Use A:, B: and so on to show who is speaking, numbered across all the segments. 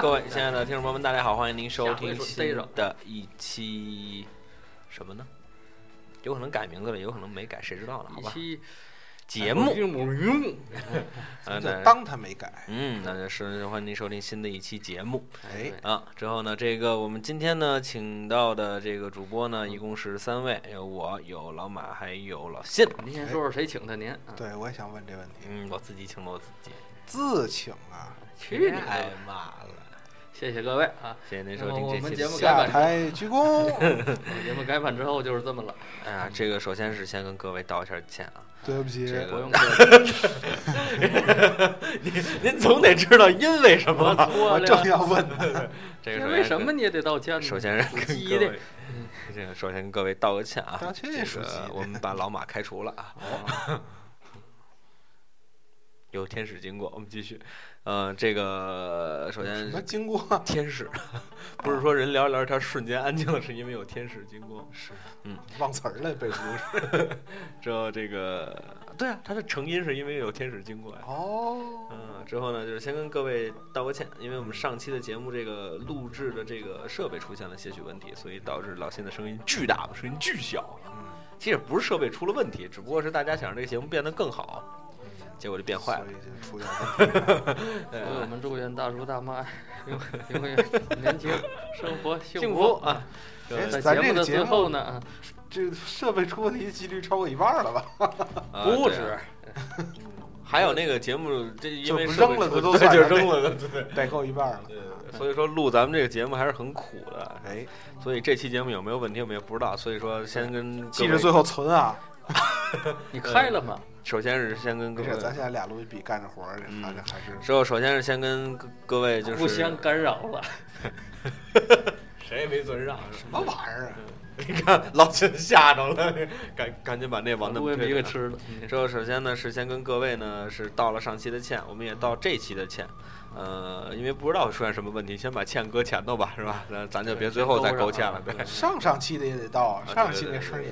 A: 各位亲爱的听众朋友们，大家好，欢迎您收听新的一期什么呢？有可能改名字了，有可能没改，谁知道呢？好吧，
B: 一期
A: 节目，嗯，
C: 当他没改。
A: 嗯，那就是欢迎您收听新的一期节目
C: 哎，
A: 啊。之后呢，这个我们今天呢，请到的这个主播呢，一共是三位，有我，有老马，还有老信。
B: 您先说说谁请的您？啊
C: 对，我也想问这问题。
A: 嗯，我自己请的我自己，
C: 自请啊，
B: 去你
A: 太
B: 的！
A: 骂了。
B: 谢谢各位啊！
A: 谢谢您收听这期的节
B: 们节目改版
C: 下台 鞠躬。
B: 节目改版之后就是这么了，
A: 哎呀，这个首先是先跟各位道一下歉啊。
C: 对不起，
A: 这个
B: 不用客气。
A: 您总得知道因为什么吧？
C: 我正要问呢。
A: 这个
B: 为什么你也得道歉呢？
A: 首先是跟各位，这个首先跟各位道个歉啊，
C: 道歉
A: 这个我们把老马开除了啊。有天使经过，我们继续。呃，这个首先
C: 什
A: 先
C: 么经过？
A: 天使，不是说人聊着聊着他瞬间安静了，是因为有天使经过。
C: 是，
A: 嗯，
C: 忘词儿了，背不住。
A: 之后这个，对啊，它的成因是因为有天使经过呀。
C: 哦，
A: 嗯，之后呢，就是先跟各位道个歉，因为我们上期的节目这个录制的这个设备出现了些许问题，所以导致老辛的声音巨大，声音巨小。
C: 嗯，
A: 其实不是设备出了问题，只不过是大家想让这个节目变得更好，结果就变坏了
C: 所。以就出点 问题了。
A: 对
B: 所以我们祝愿大叔大妈 永永远年轻，生活幸
A: 幸福啊！
C: 哎
B: 在
C: 咱
B: 节目的最
C: 这个节目
B: 后呢，啊
C: 这设备出问题几率超过一半了吧？
A: 啊
B: 不
A: 对啊
B: 是，
A: 还有那个节目，这因为
C: 扔了的，都算
A: 就扔了的，对
C: 代扣一半了。
A: 对对。所以说录咱们这个节目还是很苦的，
C: 哎，
A: 所以这期节目有没有问题我们也不知道，所以说先跟
C: 记着最后存啊。
B: 你开了吗？
A: 首先是先跟各位
C: 咱现在俩录音笔干着活儿，
A: 嗯
C: 反正还是
A: 之后首先是先跟各各位就是
B: 互相干扰了，
A: 谁也没尊让，
C: 什么玩意儿啊？
A: 你看老秦吓着了，赶赶紧把那往那
B: 我也
A: 么推。
B: 没一个吃了。
A: 之后首先呢是先跟各位呢是道了上期的歉，我们也道这期的歉。呃，因为不知道会出现什么问题，先把歉搁前头吧，是吧？那咱就别最后再勾歉了，对。
C: 上上期的也得到啊，
A: 啊
C: 上期那事儿也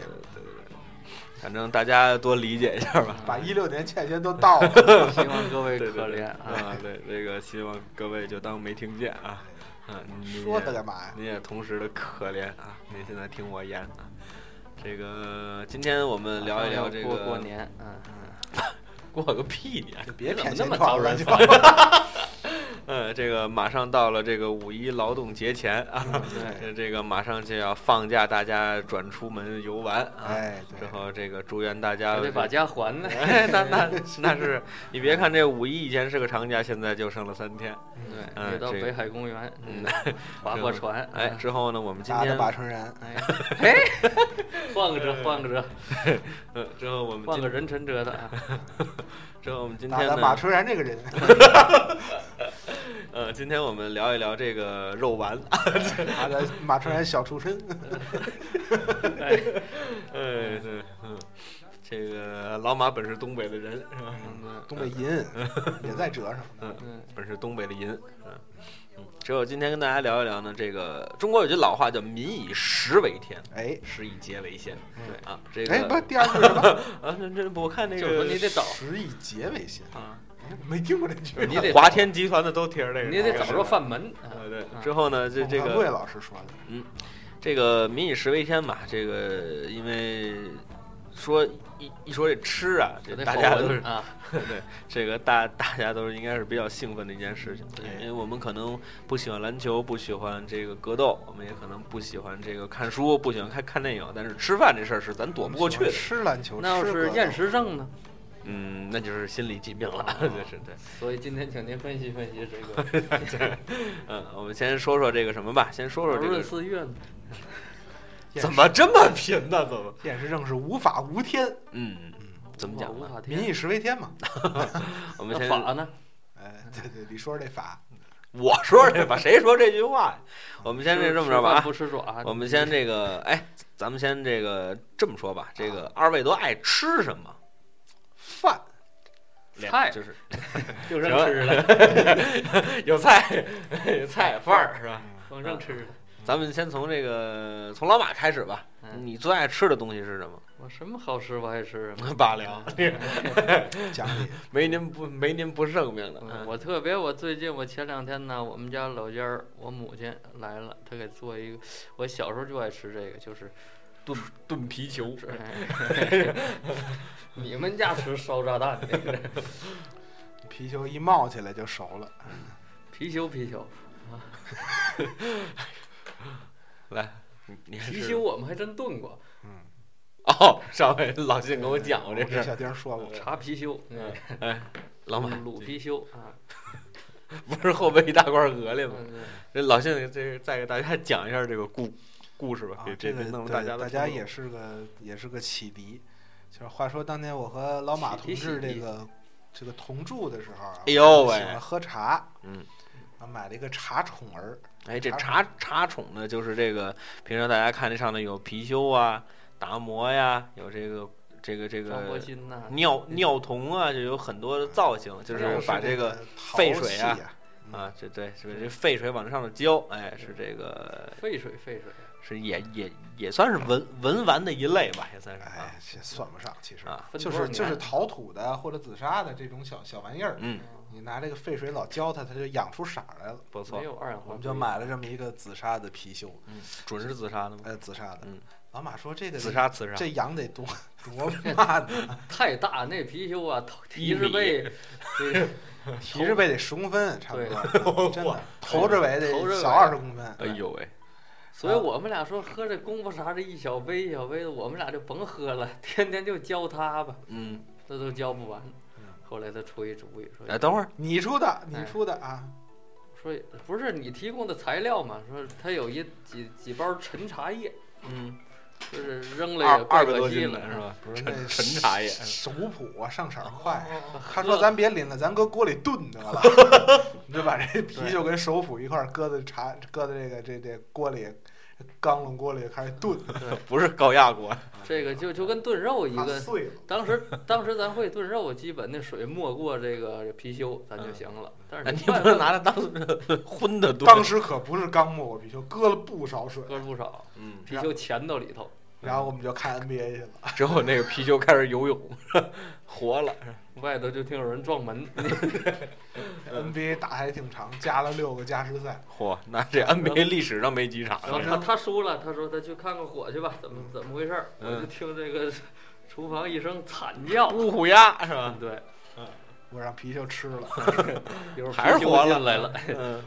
A: 反正大家多理解一下吧。
C: 把一六年欠钱都到了。
B: 希望各位可怜啊！
A: 啊，对这个希望各位就当没听见啊。嗯，你
C: 说他干嘛呀？
A: 您也同时的可怜啊！您现在听我言啊。这个今天我们聊一聊这个
B: 过过年，嗯嗯，
A: 过个屁年！
C: 就别骗
B: 那么招人
C: 就
A: 呃，这个马上到了这个五一劳动节前啊，
B: 对，
A: 这这个马上就要放假，大家转出门游玩啊。
C: 哎，
A: 之后这个祝愿大家
B: 得把家还呢。
A: 哎，那那 那是你别看这五一以前是个长假，现在就剩了三天。
B: 对，
A: 嗯这个
B: 得到北海公园，
A: 嗯
B: 嗯，划划船，
A: 哎，
B: 嗯
A: 之后呢，我们今天
C: 八成人，
B: 哎，嘿，换个折，换个折，
A: 呃，之后我们
B: 换个人称折的啊。
A: 之后我们今天呢，
C: 的马春然这个人，
A: 呃，今天我们聊一聊这个肉丸。
C: 打的马春然小出身，
B: 哎，
A: 哎，对，嗯，这个老马本是东北的人，是吧？
B: 嗯
C: 东北银也在折上。
A: 嗯，
B: 嗯，
A: 本是东北的银，嗯嗯。之后今天跟大家聊一聊呢，这个中国有句老话叫“民以食为天，
C: 哎，
A: 食以节为先”
B: 对
A: 啊，这个
C: 哎，不，第二句什么？
A: 啊，这这我看那
B: 就是说
A: 个
B: 你得找，
C: 食以节为先，
A: 啊，
C: 哎没听过这句。
B: 你得
A: 华天集团的都贴着这个，
B: 你得找着范门。啊
A: 呃对，
B: 啊
A: 之后呢，这这个
C: 老师说的，嗯
A: 这个“民以食为天”嘛，这个因为说一一说这吃啊，这大家都是
B: 啊，
A: 对，这个大大家都是应该是比较兴奋的一件事情，
C: 哎
A: 因为我们可能不喜欢篮球，不喜欢这个格斗，我们也可能不喜欢这个看书，不喜欢看看电影，但是吃饭这事儿是咱躲不过去的。
C: 吃篮球，
B: 那要是厌食症呢？
A: 嗯，那就是心理疾病了，
B: 哦
A: 就是对。
B: 所以今天请您分析分析这个
A: 嗯，我们先说说这个什么吧，先说说这
B: 闰
A: 个
B: 四月呢。
C: 厌
A: 怎么这么贫呢？怎么？
C: 厌食症是无法无天，
A: 嗯，怎么讲呢？
B: 无法天
C: 民以食为天嘛。
A: 我们先
B: 法呢？
C: 哎，对对，你说这法，
A: 我说这法，谁说这句话呀？我们先这这么着吧啊，
B: 不吃爪。
A: 我们先这个，哎，咱们先这个这么说吧，这个二位都爱吃什么？
C: 饭
B: 菜
A: 就是
B: 就剩吃了，
A: 有菜，有菜饭儿是吧？
B: 光剩吃了。
A: 咱们先从这个从老马开始吧。
B: 嗯
A: 你最爱吃的东西是什么？
B: 我什么好吃我爱吃 啊。
A: 罢了，
C: 讲理。
A: 没您不没您不圣命的。
B: 嗯，我特别，我最近我前两天呢，我们家老家儿我母亲来了，她给做一个，我小时候就爱吃这个，就是
A: 炖炖皮球，
B: 哎你们家吃烧炸弹那个
C: 皮球一冒起来就熟了。
B: 貔貅貔貅
A: 来，你你还
B: 貔貅我们还真炖过，
C: 嗯，
A: 哦，上回老信跟我讲过这事
C: 小丁说过。
B: 茶貔貅，嗯，
A: 哎，老马
B: 卤貔貅啊，
A: 不是后背一大块鹅里吗？
B: 嗯
A: 这老信这个再给大家讲一下这个故故事吧，这
C: 这个对
A: 弄大家
C: 大家也是个也是个启迪。就是话说当年我和老马同志这个这个同住的时候啊，
A: 哎呦喂
C: 喜欢喝茶，
A: 嗯，
C: 然后买了一个茶宠儿，
A: 哎，这
C: 茶
A: 茶茶宠呢，就是这个平常大家看这上头有貔貅啊、达摩呀，有这个这个这个，尿尿童啊，就有很多的造型，就是把这个
C: 陶
A: 沸水啊
C: 啊，
A: 这对是这废水往上头浇，哎，是这个
B: 废水废水，
A: 是也也也算是文文玩的一类吧，也算是啊
C: 哎，这算不上，其实
A: 啊，
C: 就是就是陶土的或者紫砂的这种小小玩意儿，
A: 嗯，
C: 你拿这个沸水老浇它，它就养出色儿来了。
A: 不错
B: 没，有二氧化硅，
C: 我们就买了这么一个紫砂的貔貅，
A: 嗯，准是紫砂的吗？
C: 呃，紫砂的。
A: 嗯
C: 老马说这个
A: 紫砂紫砂，
C: 这养得多多慢呢，
B: 太大，那貔貅啊，提着背，这 个
C: 提着背得十公分，差不多，真的，头着尾
B: 头着尾
C: 得小二十公分。
A: 哎呦喂，
B: 所以我们俩说喝这功夫茶这一小杯一小杯的，我们俩就甭喝了，天天就教他吧，
A: 嗯，
B: 这都教不完
C: 嗯。
B: 后来他出一主意说
A: 哎，等会儿，
C: 你出的，你
B: 哎
C: 出的啊！
B: 说不是你提供的材料嘛？说他有一几几包陈茶叶，
A: 嗯，
B: 就是扔了
A: 二
B: 也怪
A: 二百多
B: 可惜了
A: 斤了是？吧？
C: 不是那
A: 陈陈茶叶，
C: 熟普啊，上色儿快。
B: 哦
C: 他说：“咱别拎了，咱搁锅里炖得了。”你就把这啤酒跟熟普一块儿搁在茶，搁在这个这这锅里，缸笼锅里开始炖，
A: 不是高压锅，
B: 这个就就跟炖肉一
C: 怕
B: 个。
C: 碎了。
B: 当时当时咱会炖肉，基本那水没过这个貔貅，咱就行了。但是
A: 你不能拿它当 荤的炖。
C: 当时可不是刚没过貔貅，搁了不少水，
B: 搁了不少
A: 嗯，
B: 貔貅钱到里头。
C: 然后我们就看 NBA 去了。
A: 之后那个皮球开始游泳，活了。
B: 外头就听有人撞门，
C: NBA 打还挺长，加了六个加时赛。
A: 嚯，那这 NBA 历史上没几场
B: 然后。他他输了，他说他去看看火去吧，怎么怎么回事儿？我就
A: 嗯
B: 听这个厨房一声惨叫，
A: 乌虎鸭是吧？
B: 对，
C: 我让皮球吃了，
B: 一会儿
A: 还是活了
B: 来了。
A: 嗯，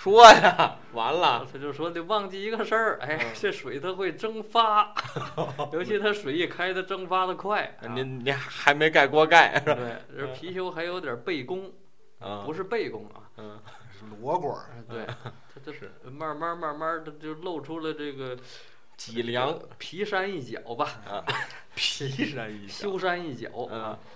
A: 说呀，完了，
B: 他就说得忘记一个事儿，哎
A: 嗯，
B: 这水它会蒸发，尤其它水一开，它蒸发的快。啊
A: 您您还没盖锅盖是吧？
B: 对，这貔貅还有点背弓，
A: 嗯，
B: 不是背弓啊，
A: 嗯，
C: 是罗锅儿。
B: 对，它 这是慢慢慢慢的就露出了这个
A: 脊梁
B: 皮山一角吧，
A: 啊，皮山一角。
B: 修山一角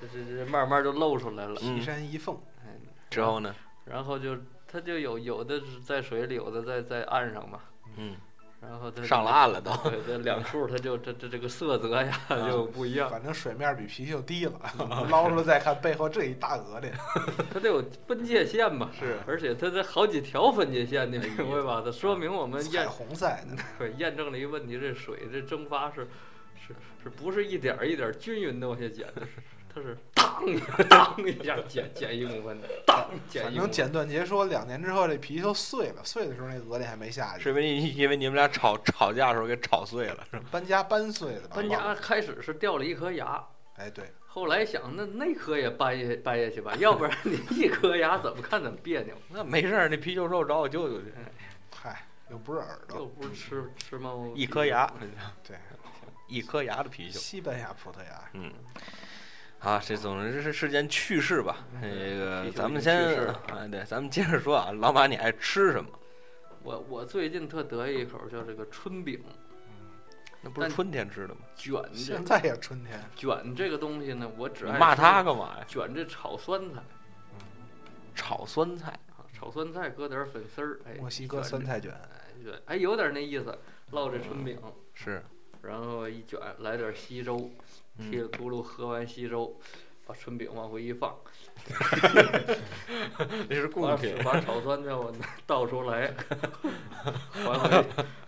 B: 这这这慢慢就露出来了。
C: 皮山一凤，
B: 哎，
A: 之后呢？
B: 然后就它就有有的是在水里，有的在在岸上嘛。
A: 嗯，
B: 然后它
A: 上了岸了都。
B: 对，这两处它就这这这个色泽呀
A: 啊
B: 就不一样，
C: 反正水面比啤酒低了。捞出来再看，背后这一大鹅的，
B: 它得有分界线嘛。
A: 是
B: 而且它这好几条分界线，你明白吧？它说明我们
C: 彩
B: 验
C: 虹。
B: 对验证了一个问题：这水这蒸发是是是不是一点儿一点儿均匀的往下减的？是它是当一下当一下剪剪一公分的，当减
C: 反
B: 一公分。
C: 正简短截说，两年之后这啤酒碎了，碎的时候那鹅脸还没下去，
A: 是因为因为你们俩吵吵架的时候给吵碎了，是吧？
C: 搬家搬碎的吧？
B: 搬
C: 忘了
B: 家开始是掉了一颗牙，
C: 哎，对，
B: 后来想那那颗也搬下搬下去吧，要不然你 一颗牙怎么看怎么别扭。
A: 那没事儿，那啤酒肉找我舅舅去，
C: 嗨，又不是耳朵又，
B: 不是吃吃猫
A: 一颗牙，
C: 对，
A: 一颗牙的啤酒。
C: 西班牙葡萄牙，
A: 嗯，啊，这总之是是件趣事吧。这个咱们先哎，对，咱们接着说啊，老马你爱吃什么？
B: 我我最近特得意一口叫这个春饼，但
A: 那不是春天吃的吗？
B: 卷这
C: 现在也春天，
B: 卷这个东西呢，我只爱
A: 骂他干嘛呀？
B: 卷这炒酸菜
A: 炒酸菜，
B: 啊，炒酸菜搁点粉丝儿，哎，
C: 墨西哥酸菜卷，
B: 哎卷，哎有点那意思，烙这春饼，
A: 是，
B: 然后一卷来点稀粥，稀里
A: 嗯，
B: 咕噜喝完稀粥，把春饼往回一放，
A: 那是
B: 把
A: 贡品。
B: 把炒酸菜我倒出来，还回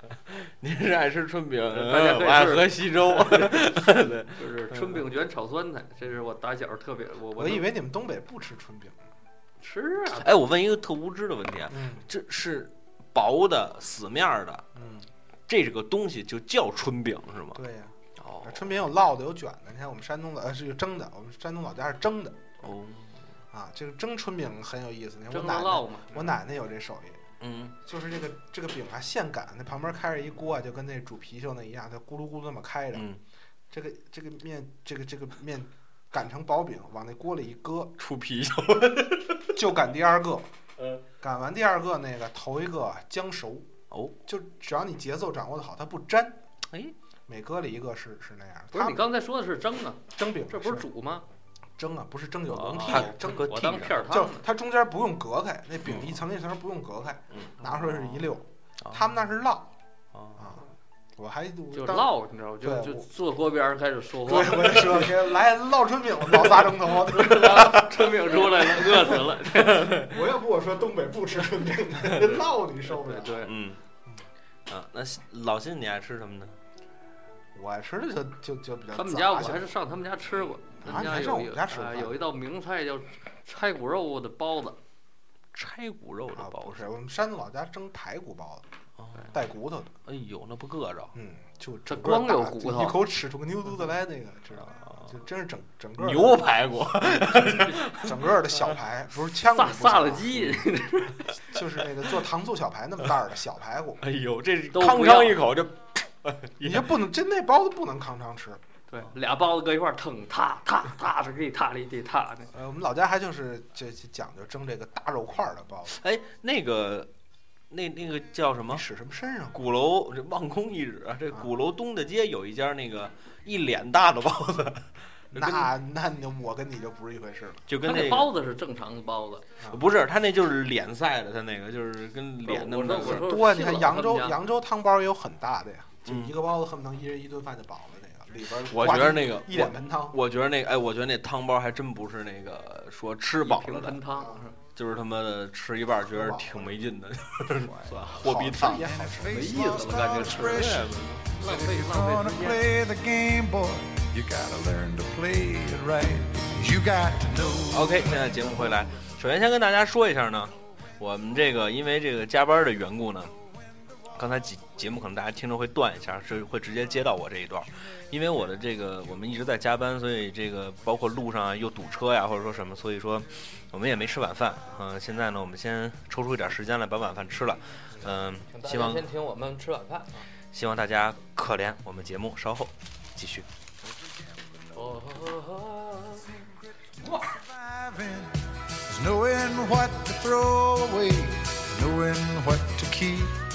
A: 您是爱吃春饼，
B: 大家可以
A: 我爱
B: 试
A: 喝稀粥。对，
B: 就是春饼卷炒酸菜，这是我打小特别我
C: 我以为你们东北不吃春饼。
B: 吃啊，
A: 哎，我问一个特无知的问题啊，
C: 嗯
A: 这是薄的死面儿的，
C: 嗯，
A: 这个东西就叫春饼是吗？
C: 对呀。
A: 哦
C: 春饼有烙的，有卷的。你看我们山东的，呃，是有蒸的。我们山东老家是蒸的
A: 哦，
C: 啊。这个蒸春饼很有意思。你看我
B: 蒸
C: 奶奶，我奶奶有这手艺，
A: 嗯，
C: 就是这个这个饼啊现擀，那旁边开着一锅，就跟那煮貔貅那一样，它咕噜咕噜那么开着。
A: 嗯，
C: 这个这个面，这个这个面擀成薄饼，往那锅里一搁，
A: 出貔貅。
C: 就擀第二个。
A: 嗯，
C: 擀完第二个那个头一个将熟，
A: 哦，
C: 就只要你节奏掌握的好，它不粘。
A: 哎，
C: 每搁了一个是是那样。
B: 不是你刚才说的是蒸啊，
C: 蒸饼
B: 这不是煮吗？
C: 蒸啊，不是蒸有
B: 哦
C: 笼屉蒸，
A: 搁
B: 我当
A: 屉
C: 就。它中间不用隔开，那饼一层一层不用隔开，
A: 嗯，
C: 拿出来是一溜。
A: 哦
C: 他们那是烙
A: 哦
C: 啊，我还
B: 就
C: 当
B: 烙，你知道吗？就就坐锅边上开始说
C: 对，
B: 话，
C: 我也说给来烙春饼，老仨钟头。
B: 春饼出来了，饿死了。
C: 我要不我说东北不吃春饼，烙你受不了。
B: 对，
A: 嗯，啊，那老辛你爱吃什么呢？
C: 我爱吃的就就就比较
B: 他们家我还是上他们家吃过，他们
C: 啊你还
B: 家有一
C: 上我们家吃
B: 有一道名菜叫拆骨肉的包子，
A: 拆骨肉的
C: 啊，
A: 包子。
C: 不是，我们山东老家蒸排骨包子，
A: 哦，
C: 带骨头的，
A: 哎呦，那不硌着。
C: 嗯，就
B: 这
C: 整个大
B: 光有骨头
C: 一口吃出个牛犊子来，那个知道吗？
A: 啊
C: 就真是整整个
A: 牛排骨，
C: 整个的小排，不是枪
B: 萨
C: 骨不
B: 萨了鸡，
C: 就是那个做糖醋小排那么大儿的小排骨，
A: 哎呦，这是康
B: 都不要
A: 康一口就，
C: 你就不能真那包子不能康常吃。
B: 对，俩包子搁一块儿腾，踏踏踏是给踏了一地踏的。
C: 呃，我们老家还就是这这讲究蒸这个大肉块儿的包子，
A: 哎，那个，那那个叫什么？
C: 使什么身上？
A: 鼓楼这望空一指，这鼓楼东大街有一家那个一脸大的包子，跟
C: 那那你我跟你就不是一回事了。
A: 就跟那
B: 包子是正常的包子，
A: 不是他那就是脸赛的，他那个就是跟脸那么
C: 多，你看扬州扬州汤包也有很大的呀，就
A: 嗯
C: 一个包子恨不能一人一顿饭就饱了那个，里边儿
A: 我觉得那个，
C: 一脸盆汤。
A: 我觉得那个，哎，我觉得那汤包还真不是那个说吃饱
B: 一
A: 了的。就是他妈的吃一半儿觉得挺没劲的，
C: 算
A: 货币汤。
C: 也好吃。
B: 没意思了，感觉吃.
A: OK，现在节目回来，首先先跟大家说一下呢，我们这个因为这个加班的缘故呢，刚才节节目可能大家听着会断一下，是会直接接到我这一段，因为我的这个我们一直在加班，所以这个包括路上啊又堵车呀，或者说什么，所以说我们也没吃晚饭。嗯、现在呢，我们先抽出一点时间来把晚饭吃了。嗯、希望
B: 先听我们吃晚饭。
A: 希望大家可怜我们节目稍后继续。
D: knowing what to throw away, knowing what to keep.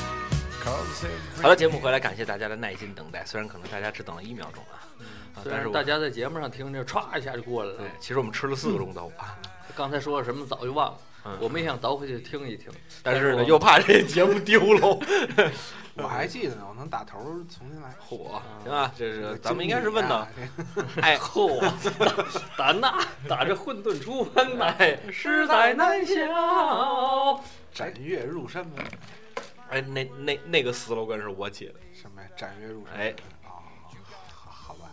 A: 好了，节目回来，感谢大家的耐心等待，虽然可能大家只等了一秒钟啊，啊，
B: 虽
A: 但是
B: 大家在节目上听着歘一下就过来了
A: 对，，其实我们吃了四个钟头啊。
B: 刚才说了什么早就忘了，
A: 嗯
B: 我们也想倒回去听一听，
A: 但是呢，
B: 我
A: 又怕这节目丢喽。
C: 我还记得呢，我能打头儿重新来。
A: 火，行啊，这是
C: 这
A: 咱们应该是问到，
C: 经理啊
A: 哎，
B: 嚯，打那打这混沌初分来，实在难消。
C: 这斩月入山门，
A: 哎，那那那个 slogan 是我起的。
C: 什么呀？斩月入山门。
A: 哎
C: 哦，好好吧，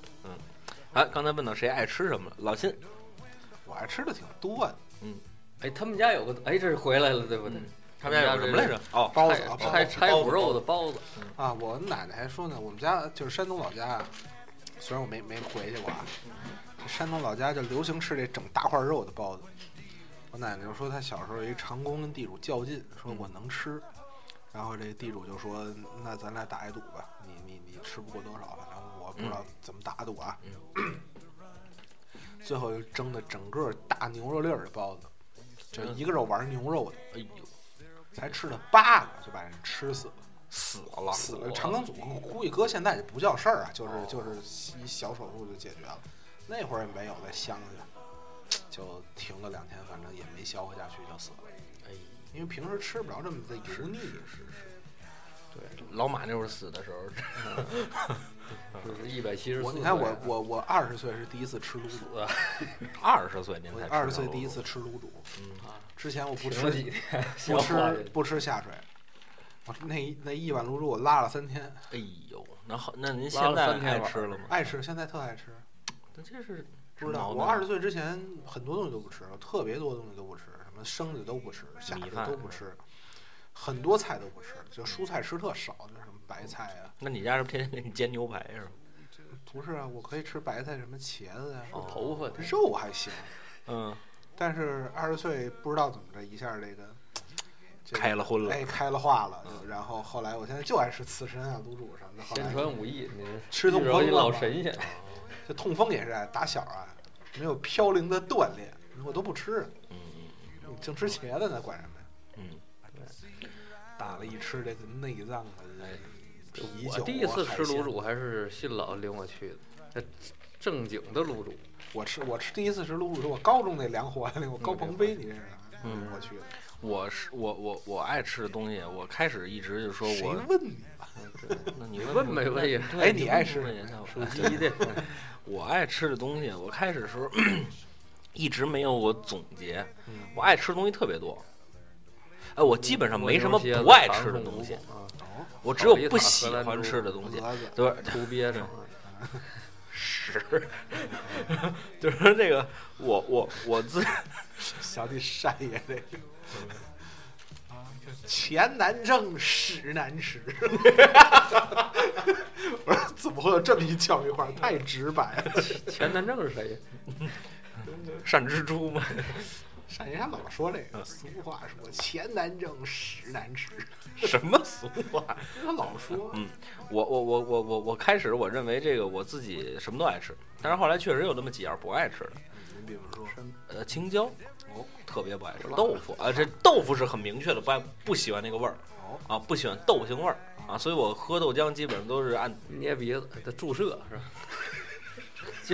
A: 啊，刚才问到谁爱吃什么了，老辛，
C: 我爱吃的挺多的，嗯
B: 哎，他们家有个，哎，这是回来了，对不对？
A: 他们家有什么来着？哦，
C: 包子
B: 拆拆骨肉的包子，
C: 啊！我奶奶还说呢，我们家就是山东老家啊，虽然我没没回去过啊，这山东老家就流行吃这整大块肉的包子。我奶奶就说她小时候有一长工跟地主较劲，说我能吃，然后这地主就说那咱俩打一赌吧，你你你吃不过多少反正我不知道怎么打赌啊。最后就蒸的整个大牛肉粒儿的包子，就一个肉丸牛肉的，
A: 哎呦，
C: 才吃了八个就把人吃死了。
A: 死了，
C: 死了。肠梗阻估计搁现在也不叫事儿啊，就是就是一小手术就解决了。那会儿也没有在乡下，就停了两天，反正也没消化下去就死了。
A: 哎，
C: 因为平时吃不着这么的油腻，是是
A: 对，老马那会儿死的时候，
B: 就是一百七十。
C: 我你看我我我二十岁是第一次吃卤煮，
A: 二十岁您才
C: 二十岁第一次吃卤煮，
A: 嗯
C: 之前我不吃
B: 几天，
C: 不吃不吃下水，我那一那一碗卤煮我拉了三天，
A: 哎呦，那好，那您现在
B: 三天碗
A: 爱吃了吗？
C: 爱吃，现在特爱吃。
A: 那这是
C: 不知道，我二十岁之前很多东西都不吃，我特别多东西都不吃，什么生的都不吃，虾的
A: 米饭
C: 都不吃，很多菜都不吃，就蔬菜吃特少，就什么白菜啊，
A: 那你家是不是天天给你煎牛排是吗？
C: 不是啊，我可以吃白菜，什么茄子呀、
B: 是头发的，
C: 肉还行，
A: 嗯，
C: 但是二十岁不知道怎么着一下这个。
A: 开了荤了
C: 哎，开了化了，然后后来我现在就爱吃刺身啊、卤煮什么的。后
B: 先
C: 来
B: 传武艺，
C: 吃痛风
B: 老神仙，
C: 这痛风也是啊，打小啊没有飘零的锻炼，我都不吃，
A: 嗯
C: 净吃茄子呢，管什么呀？
A: 嗯，
C: 打了一吃这个内脏的
A: 哎
C: 啤酒啊。
B: 我第一次吃卤，煮还是信老领我去的，这正经的卤煮，
C: 我吃我吃第一次吃卤煮是我高中那凉活那我高鹏飞，你认识吗？
A: 嗯
C: 我去的。
A: 我是我我我爱吃的东西，我开始一直就说
C: 谁
A: 我，
C: 问你了？
A: 那你
B: 问没问呀
A: 对
C: 哎你爱吃
A: 问人家
B: 属鸡的，
A: 我爱吃的东西，我开始时候一直没有我总结，
C: 嗯
A: 我爱吃的东西特别多。哎，我基本上没什么不爱吃的东西，我只有不喜欢吃的东西。对，
B: 秃鳖子，
A: 屎，就是这个，我我我自
C: 小弟善爷这个。啊，钱难挣，屎难吃。我说怎么会有这么一教育话？太直白了。
B: 钱难挣是谁呀？
A: 善蜘蛛嘛，
C: 单爷还老说这个俗话，说钱难挣，屎难吃。
A: 什么俗话？
C: 他老说，
A: 嗯我我我我我我开始我认为这个我自己什么都爱吃，但是后来确实有那么几样不爱吃的，
C: 你比如说，
A: 呃，青椒，
C: 哦
A: 特别不爱吃豆腐啊，这豆腐是很明确的不爱不喜欢那个味儿
C: 哦，
A: 啊，不喜欢豆腥味儿啊，所以我喝豆浆基本上都是按
B: 捏鼻子，的注射是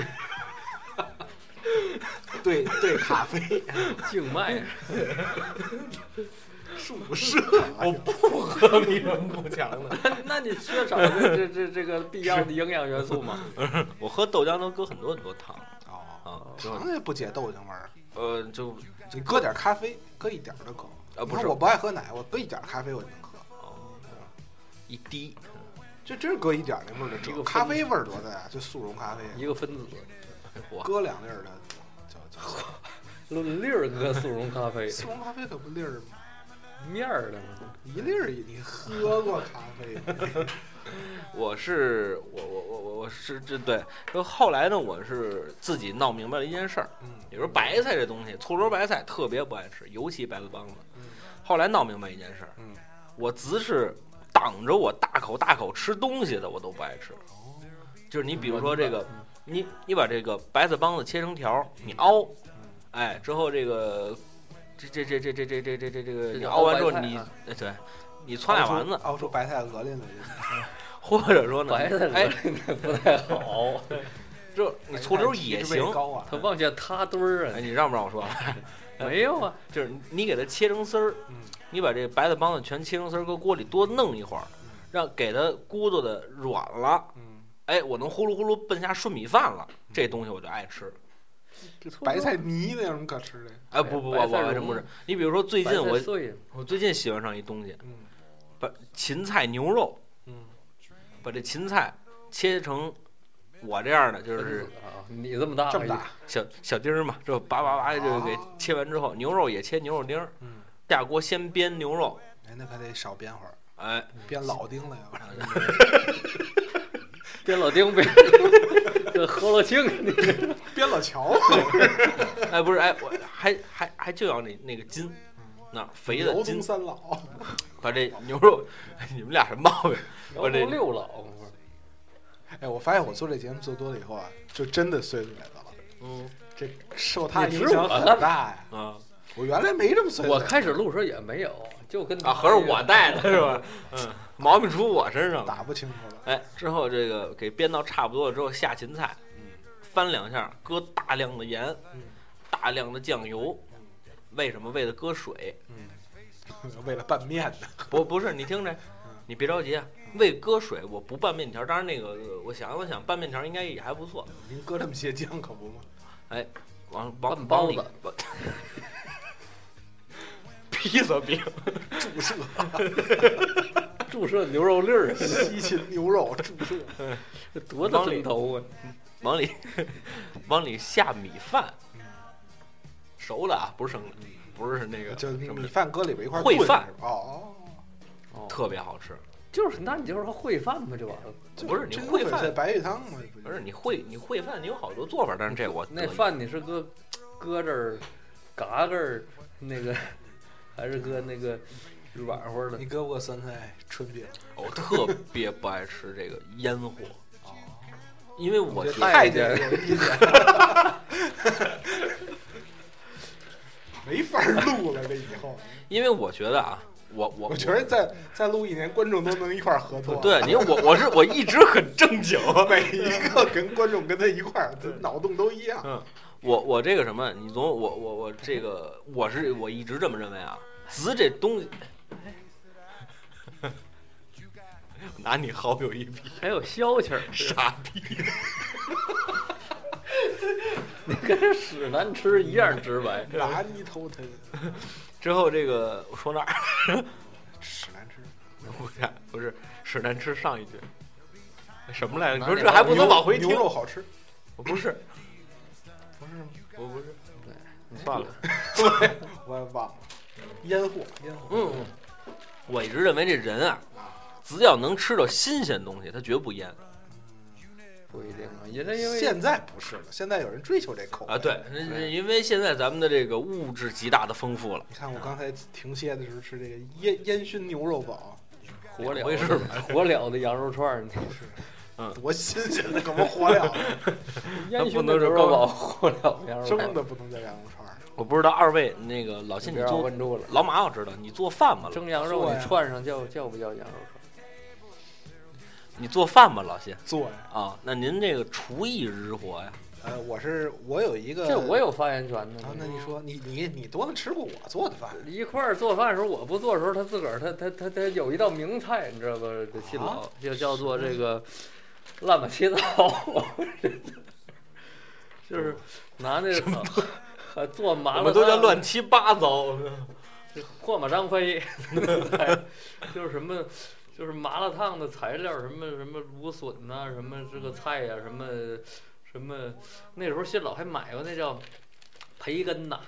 B: 吧？
C: 对 对，咖啡
B: 静脉，
C: 注射，
A: 我不喝比人不强的，
B: 那你缺少这这这这个必要的营养元素吗？
A: 我喝豆浆都搁很多很多糖
C: 哦，
A: 啊，
C: 糖也不解豆浆味儿，
A: 呃就
C: 你搁点咖啡，搁一点儿就够。
A: 啊不是
C: 我不爱喝奶，我搁一点儿咖啡我就能喝，
A: 哦一滴，
C: 这真是搁一点那味儿的
B: 一个。
C: 咖啡味儿多大呀？就速溶咖啡，
B: 一个分子，
A: 我
C: 搁两粒儿的，
B: 粒儿搁速溶咖啡，
C: 速溶咖啡可不粒儿吗？
B: 面儿的嘛，
C: 一粒儿你喝过咖啡吗？
A: 我是我我我我我是这对，就后来呢，我是自己闹明白了一件事儿，
C: 嗯
A: 比如说白菜这东西，醋溜白菜特别不爱吃，尤其白菜帮子。
C: 嗯
A: 后来闹明白一件事儿，
C: 嗯，
A: 我只是挡着我大口大口吃东西的，我都不爱吃。
C: 哦，
A: 就是你比如说这个，
B: 嗯
A: 你你把这个白菜帮子切成条儿，你熬，
C: 嗯
A: 哎，之后这个这这这这这这这这这这个你熬完之后你对，你汆俩丸子，
C: 熬出白菜鹅鳞来
A: 或者说呢，
B: 白菜
A: 哎，
B: 那不太好，
A: 就你醋溜也行。
B: 他往下塌堆儿
A: 哎，
B: 啊，
A: 你让不让我说？
B: 没有啊，
A: 就是你给它切成丝儿，
C: 嗯
A: 你把这白菜帮子全切成丝儿，搁锅里多弄一会儿，让给它咕嘟的软了，
C: 嗯，
A: 哎，我能呼噜呼噜奔下顺米饭了，这东西我就爱吃。
C: 这白菜泥那有什么可吃的？
A: 哎，不不，我
B: 白菜蓉
A: 我还真不是。你比如说最近我我最近喜欢上一东西，
C: 嗯
A: 把芹菜牛肉，
C: 嗯，
A: 把这芹菜切成我这样的，就是
B: 啊，你这么大，
C: 这么大，
A: 小小丁儿嘛，就叭叭叭就给切完之后，牛肉也切牛肉丁儿，
C: 嗯，
A: 下锅先煸牛肉，
C: 哎，那可得少煸会儿，
A: 哎，
C: 煸老丁了要。
B: 边老丁边这何乐庆，你
C: 煸老乔，
A: 哎，不是，哎，我还还还就要那那个筋，那肥的筋，
C: 三老，
A: 把这牛肉，哎你们俩什么毛病？我这
B: 六老，
C: 哎，我发现我做这节目做多了以后啊，就真的岁数来到了，
A: 嗯。
C: 这受他影响很大呀。
A: 啊
C: 我原来没这么岁数，
B: 我开始录时候也没有，就跟
A: 啊，合着我带的 是吧？嗯，毛病出我身上了。
C: 打不清楚了。
A: 哎，之后这个给煸到差不多了之后下芹菜，
C: 嗯
A: 翻两下，搁大量的盐，
C: 嗯
A: 大量的酱油。为什么？为了搁水。
C: 嗯，为了拌面呢。
A: 不不是，你听着，你别着急啊。为搁水，我不拌面条。当然那个，呃我想了想，拌面条应该也还不错。
C: 您搁这么些酱可不吗？
A: 哎往
B: 往包
A: 往里
B: 子
A: 往披萨饼，
C: 注射。
B: 注射牛肉粒儿，
C: 西芹牛肉注射，
B: 这多大针头啊！
A: 往里往里下米饭，熟的啊，不是生的，不是那个
C: 就
A: 什么，
C: 米饭搁里边一块
A: 烩饭
C: 哦，
B: 哦，
A: 特别好吃。
B: 就是那你就是说烩饭嘛，这玩意儿。
A: 不是你烩饭
C: 白玉汤嘛？
A: 不是你烩你烩饭，你有好多做法，但是这我
B: 那饭你是搁搁这儿、嘎个儿，那个还是搁那个软和的
C: 你？搁不搁酸菜春饼？
A: 我特别不爱吃这个烟火，
C: 哦，
A: 因为我
C: 这
A: 觉得
C: 太监有意见，没法录了。这以后，
A: 因为我觉得啊，我我
C: 我觉得再再录一年，观众都能一块儿合作。
A: 对，你我我是我一直很正经，
C: 每一个跟观众跟他一块儿，他脑洞都一样。
A: 嗯，我我这个什么，你总我我我这个我是我一直这么认为啊，子这东西，拿你好友一比，
B: 还有消气儿，
A: 傻逼，
B: 你跟屎难吃一样直白。
C: 拿你头疼，
A: 之后这个我说哪儿？
C: 屎难吃。
A: 不是不是屎难吃上一句，什么来着？你说这还不能往回听
C: 牛？肉好吃，
A: 我不是，
C: 不是吗？
A: 我不是，
B: 算了，
C: 我也忘了。烟火，烟火。
A: 嗯，我一直认为这人啊，只要能吃到新鲜东西，他绝不腌
B: 不一定啊，因为因为
C: 现在不是了，现在有人追求这口味
A: 啊。对，因为现在咱们的这个物质极大的丰富了。
C: 你看我刚才停歇的时候吃这个烟烟熏牛肉堡，
B: 火燎的火燎的羊肉串儿，
C: 多新鲜的，可不火燎的，
B: 烟熏的牛肉堡，火燎的羊肉串儿
C: 蒸的不能叫羊肉串儿。
A: 我不知道二位那个老
B: 你别让我
A: 信你做
B: 问住了。
A: 老马，我知道你做饭吗？
B: 蒸羊肉你串上叫叫不叫羊肉串？
A: 你做饭吗？老谢
C: 做呀，
A: 啊，那您这个厨艺日活呀？
C: 呃，我是我有一个，
B: 这我有发言权的。
C: 啊，那你说你你你多能吃过我做的饭？
B: 一块儿做饭的时候，我不做的时候，他自个儿他他他他有一道名菜，你知道吧？这新
C: 啊
B: 老就叫做这个烂马七糟，就是拿那个还做麻辣
A: 我们都叫乱七八糟。
B: 霍马张飞，就是什么，就是麻辣烫的材料，什么什么芦笋呐、什么这个菜呀、什么什么，那时候新老还买过那叫培根呐，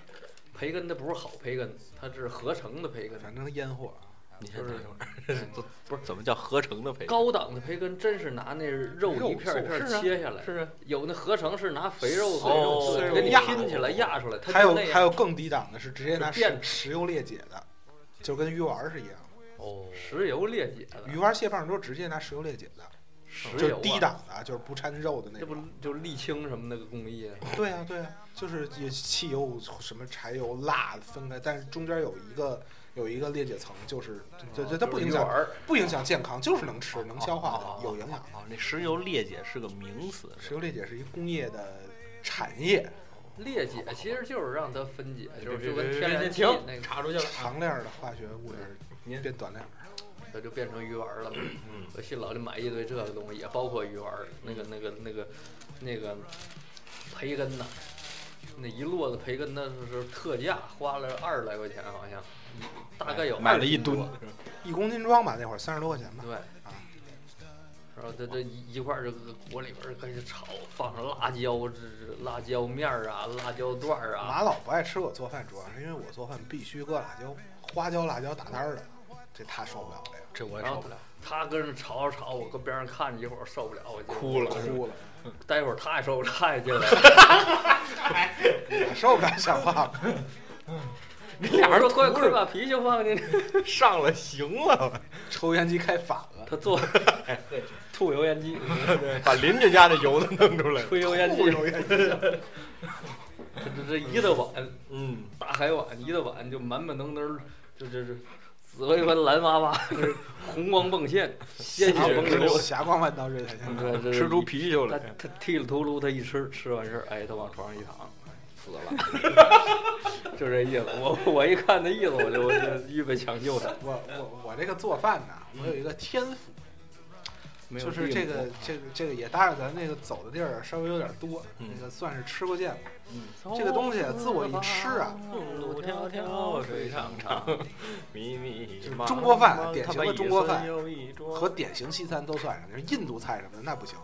B: 培根它不是好培根，它是合成的培根，
C: 反正烟火，
A: 你先
B: 就是
A: 等一会儿，不是怎么叫合成的培根？
B: 高档的培根真是拿那肉
C: 肉
B: 一片儿一片切下来，
A: 是啊，
B: 有那合成是拿肥肉肥
A: 哦
B: 肉给你
C: 压
B: 拼起来压出来，它
C: 还有还有更低档的是直接拿
B: 是变
C: 石石油裂解的，就跟鱼丸儿是一样的。
A: 哦，
B: 石油裂解的
C: 鱼丸蟹棒都是直接拿石油裂解的，就低档的啊，就是不掺肉的那
B: 这不
C: 种。
B: 就沥青什么那个工艺啊？
C: 对呀、对呀、就是也汽油、什么柴油、辣分开，但是中间有一个有一个裂解层，就是对对它不影响不影响健康，就是能吃能消化有营养。
A: 哦，那石油裂解是个名词，
C: 石油裂解是一工业的产业，
B: 裂解其实就是让它分解，就是就跟天然气那个，
A: 查出去了。
C: 长链儿的化学物质
A: 您
C: 变短链儿。
B: 它就变成鱼丸儿了嘛。
A: 嗯
B: 我新老就买一堆这个东西，也包括鱼丸儿，那个那个那个那个培根呐，那一摞子培根那是特价，花了二十来块钱好像，大概有
A: 买了一
B: 20斤多
A: 吨，
C: 一公斤装吧，那会儿三十多块钱吧。
B: 对。
C: 啊，
B: 然后这这一一块儿这个锅里边儿开始炒，放上辣椒，这这辣椒面儿啊，辣椒段儿啊，
C: 马老不爱吃我做饭，主要是因为我做饭必须搁辣椒，花椒、辣椒打单儿的，这他受不了这个，
A: 这我也受不了。
B: 他跟着炒着炒，我搁边上看着，一会儿受不了，我就
A: 哭了
C: 哭了。
B: 待会儿他也 受不了，他也进来。
C: 我受不了讲话，
A: 你俩人
B: 我说快
A: 图
B: 快把啤酒放进去。
A: 上了行了，
C: 抽烟机开反了，
B: 他做吐油烟机，
A: 把邻居家的油都弄出来了。
B: 吹油烟机，
C: 抽油烟机。
B: 这这这一大碗
A: 嗯，
B: 大海碗，一大碗就满满登登，就这这紫薇般蓝哇哇，红光迸现，鲜血迸流。
C: 霞光万道，瑞才像
B: 这这
A: 吃出啤酒
B: 他
A: 来。
B: 他剃了秃噜，他一吃，吃完事儿，哎，他往床上一躺，死了，就这意思。我我一看那意思，我就我就预备抢救他。
C: 我我我这个做饭呢，我有一个天赋，
B: 没有
C: 就是这个这个这个也搭着咱那个走的地儿稍微有点多，
A: 嗯
C: 那个算是吃过见过。
B: 嗯
C: 这个东西啊自我一吃啊，
A: 路迢迢，水长长，迷迷
C: 中国饭典型的中国饭和典型西餐都算上，就是印度菜什么的那不行。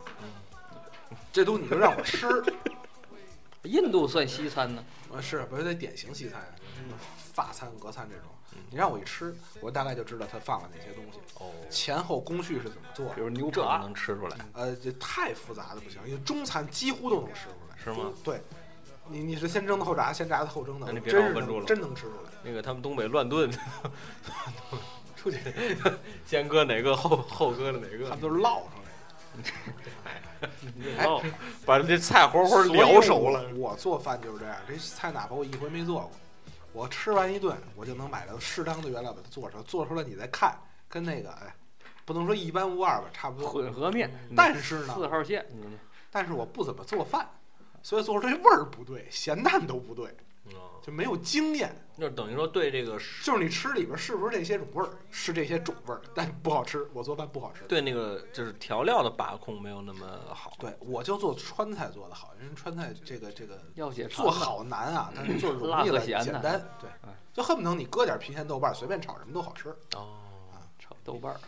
C: 这东西你就让我吃，
B: 印度算西餐呢？
C: 啊是不是得典型西餐？
A: 啊
C: 法餐、俄餐这种，你让我一吃，我大概就知道它放了哪些东西，
A: 哦，
C: 前后工序是怎么做的
B: 比。如牛排，
A: 能吃出来，
C: 呃，这太复杂的不行，因为中餐几乎都能吃出来。
A: 是吗？
C: 对，你你是先蒸的后炸，先炸的后蒸的，
A: 那你别
C: 真是
A: 让我问住了
C: 真能吃出来。
A: 那个他们东北乱炖，出去 先搁哪个后后搁的哪个
C: 他们，都是烙出来的。哎
B: 哦，
A: 把这菜活活
C: 所以
A: 聊熟了。
C: 我。我做饭就是这样，这菜哪怕我一回没做过，我吃完一顿，我就能买到适当的原料把它做出来，做出来你再看，跟那个哎，不能说一般无二吧，差不多。
B: 混合面，
C: 但是呢，
B: 四号线，
A: 嗯
C: 但是我不怎么做饭，所以做出来味儿不对，咸淡都不对，
A: 哦
C: 就没有经验。
A: 就等于说对这个
C: 就是你吃里边是不是这些种味儿，是这些种味儿，但不好吃。我做饭不好吃。
A: 对那个就是调料的把控没有那么好。
C: 对，我就做川菜做的好，因为川菜这个这个
B: 要写
C: 做好难啊，但是做容易了简单。对
B: 哎，
C: 就恨不能你搁点郫县豆瓣，随便炒什么都好吃。
A: 哦，
B: 炒豆瓣儿。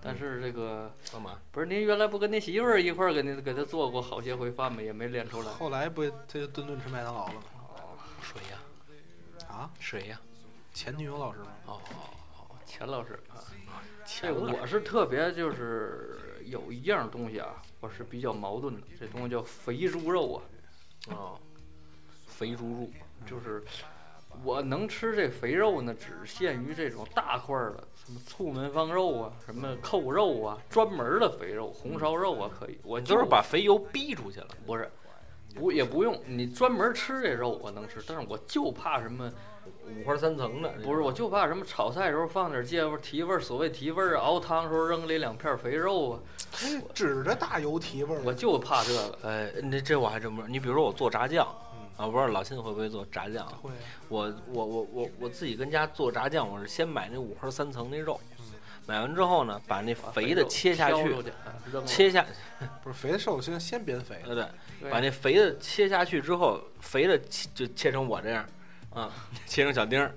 B: 但是这个
A: 干嘛？
B: 不是您原来不跟您媳妇儿一块儿给您给他做过好些回饭吗？也没练出来。
C: 后来不他就顿顿吃麦当劳了吗？
A: 谁呀？
C: 啊，
A: 谁呀？
C: 前女友老师吗？
A: 哦哦哦，
B: 钱老师啊，
A: 钱
B: 这我是特别就是有一样东西啊，我是比较矛盾的。这东西叫肥猪肉啊，
A: 哦，肥猪肉。
B: 就是我能吃这肥肉呢，只限于这种大块儿的，什么醋焖方肉啊，什么扣肉啊，专门儿的肥肉，红烧肉啊可以。我
A: 就是把肥油逼出去了。
B: 不是，不也不用你专门吃这肉我能吃，但是我就怕什么，
A: 五花三层的，
B: 不是我就怕什么炒菜的时候放点芥末提味儿，所谓提味儿啊，熬汤的时候扔里两片肥肉啊，
C: 指着大油提味儿。
B: 我就怕这个。
A: 哎，那这我还真不知道。你比如说我做炸酱
C: 嗯
A: 啊，我不知道老秦会不会做炸酱。
C: 会
A: 我我我我我自己跟家做炸酱，我是先买那五花三层那肉
C: 嗯，
A: 买完之后呢，把那肥的切下去切下，
C: 不是肥的瘦先先煸肥
A: 呃对，
B: 对
A: 把那肥的切下去之后，肥的切就切成我这样，啊，切成小丁儿。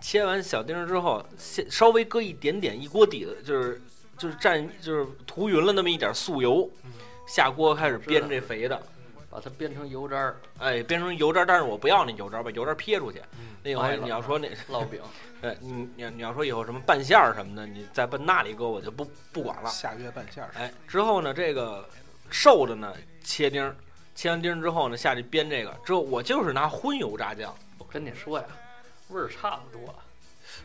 A: 切完小丁儿之后，先稍微搁一点点一锅底的，就是就是蘸就是涂匀了那么一点素油
C: 嗯，
A: 下锅开始煸这肥的，
B: 把它变成油渣儿
A: 哎，变成油渣儿，但是我不要那油渣儿，把油渣儿撇出去。
C: 嗯
A: 那回
B: 歪了
A: 你要说那，
B: 烙饼，
A: 哎，你你你要说以后什么拌馅儿什么的，你再奔那里搁，我就不不管了。
C: 下月拌馅儿。
A: 哎，之后呢，这个瘦的呢切丁儿，切完丁儿之后呢下去煸这个，之后我就是拿荤油炸酱，
B: 我跟你说呀，味儿差不多。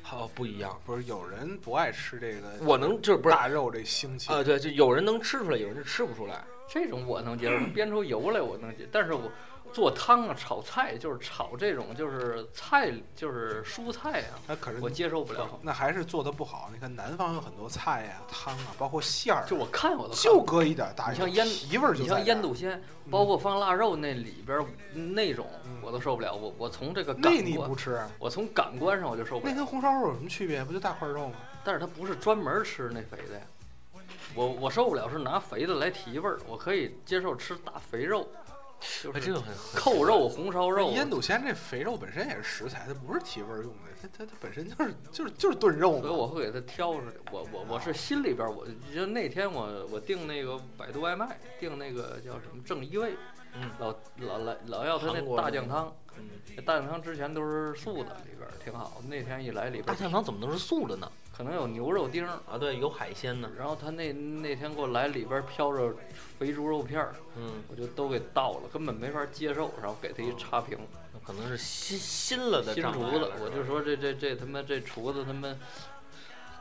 A: 好不一样。
C: 不是有人不爱吃这个，
A: 我能就是不是
C: 大肉这腥气
A: 啊、对，就有人能吃出来，有人就吃不出来。
B: 这种我能接受，煸出油来我能接，但是我做汤啊、炒菜就是炒这种就是菜就是蔬菜啊，
C: 那可是
B: 我接受不了。
C: 那还是做的不好。你看南方有很多菜呀、汤啊，包括馅儿，
B: 就我看我都看
C: 就搁一点大油，
B: 你像腌
C: 提味儿就
B: 你像腌笃鲜，包括放腊肉那里边儿那种
C: 嗯
B: 我都受不了。我我从这个
C: 那你
B: 感官
C: 不，吃，
B: 我从感官上我就受不了。
C: 那跟红烧肉有什么区别？不就大块肉吗？
B: 但是它不是专门吃那肥的呀。我我受不了是拿肥的来提味儿，我可以接受吃大肥肉，就
A: 哎，这
B: 是
A: 个很很
B: 扣肉、红烧肉。
C: 腌笃鲜这肥肉本身也是食材，它不是提味儿用的，它它它本身就是就是就是炖肉
B: 所以
C: 嘛。
B: 我会给它挑出来。我我我是心里边儿，我就那天我我订那个百度外卖，订那个叫什么正一味，
A: 嗯
B: 老老来老要他那
A: 国的
B: 大酱汤，
A: 嗯，
B: 那大酱汤之前都是素的，里边儿挺好。那天一来里边
A: 大
B: 儿
A: 酱汤怎么都是素的呢？
B: 可能有牛肉丁儿，
A: 啊，对，有海鲜呢。
B: 然后他那那天给我来里边飘着肥猪肉片儿，
A: 嗯，
B: 我就都给倒了，根本没法接受，然后给他一差评。
A: 那可能是新新了的
B: 新厨子，我就说这这这他妈这厨子他妈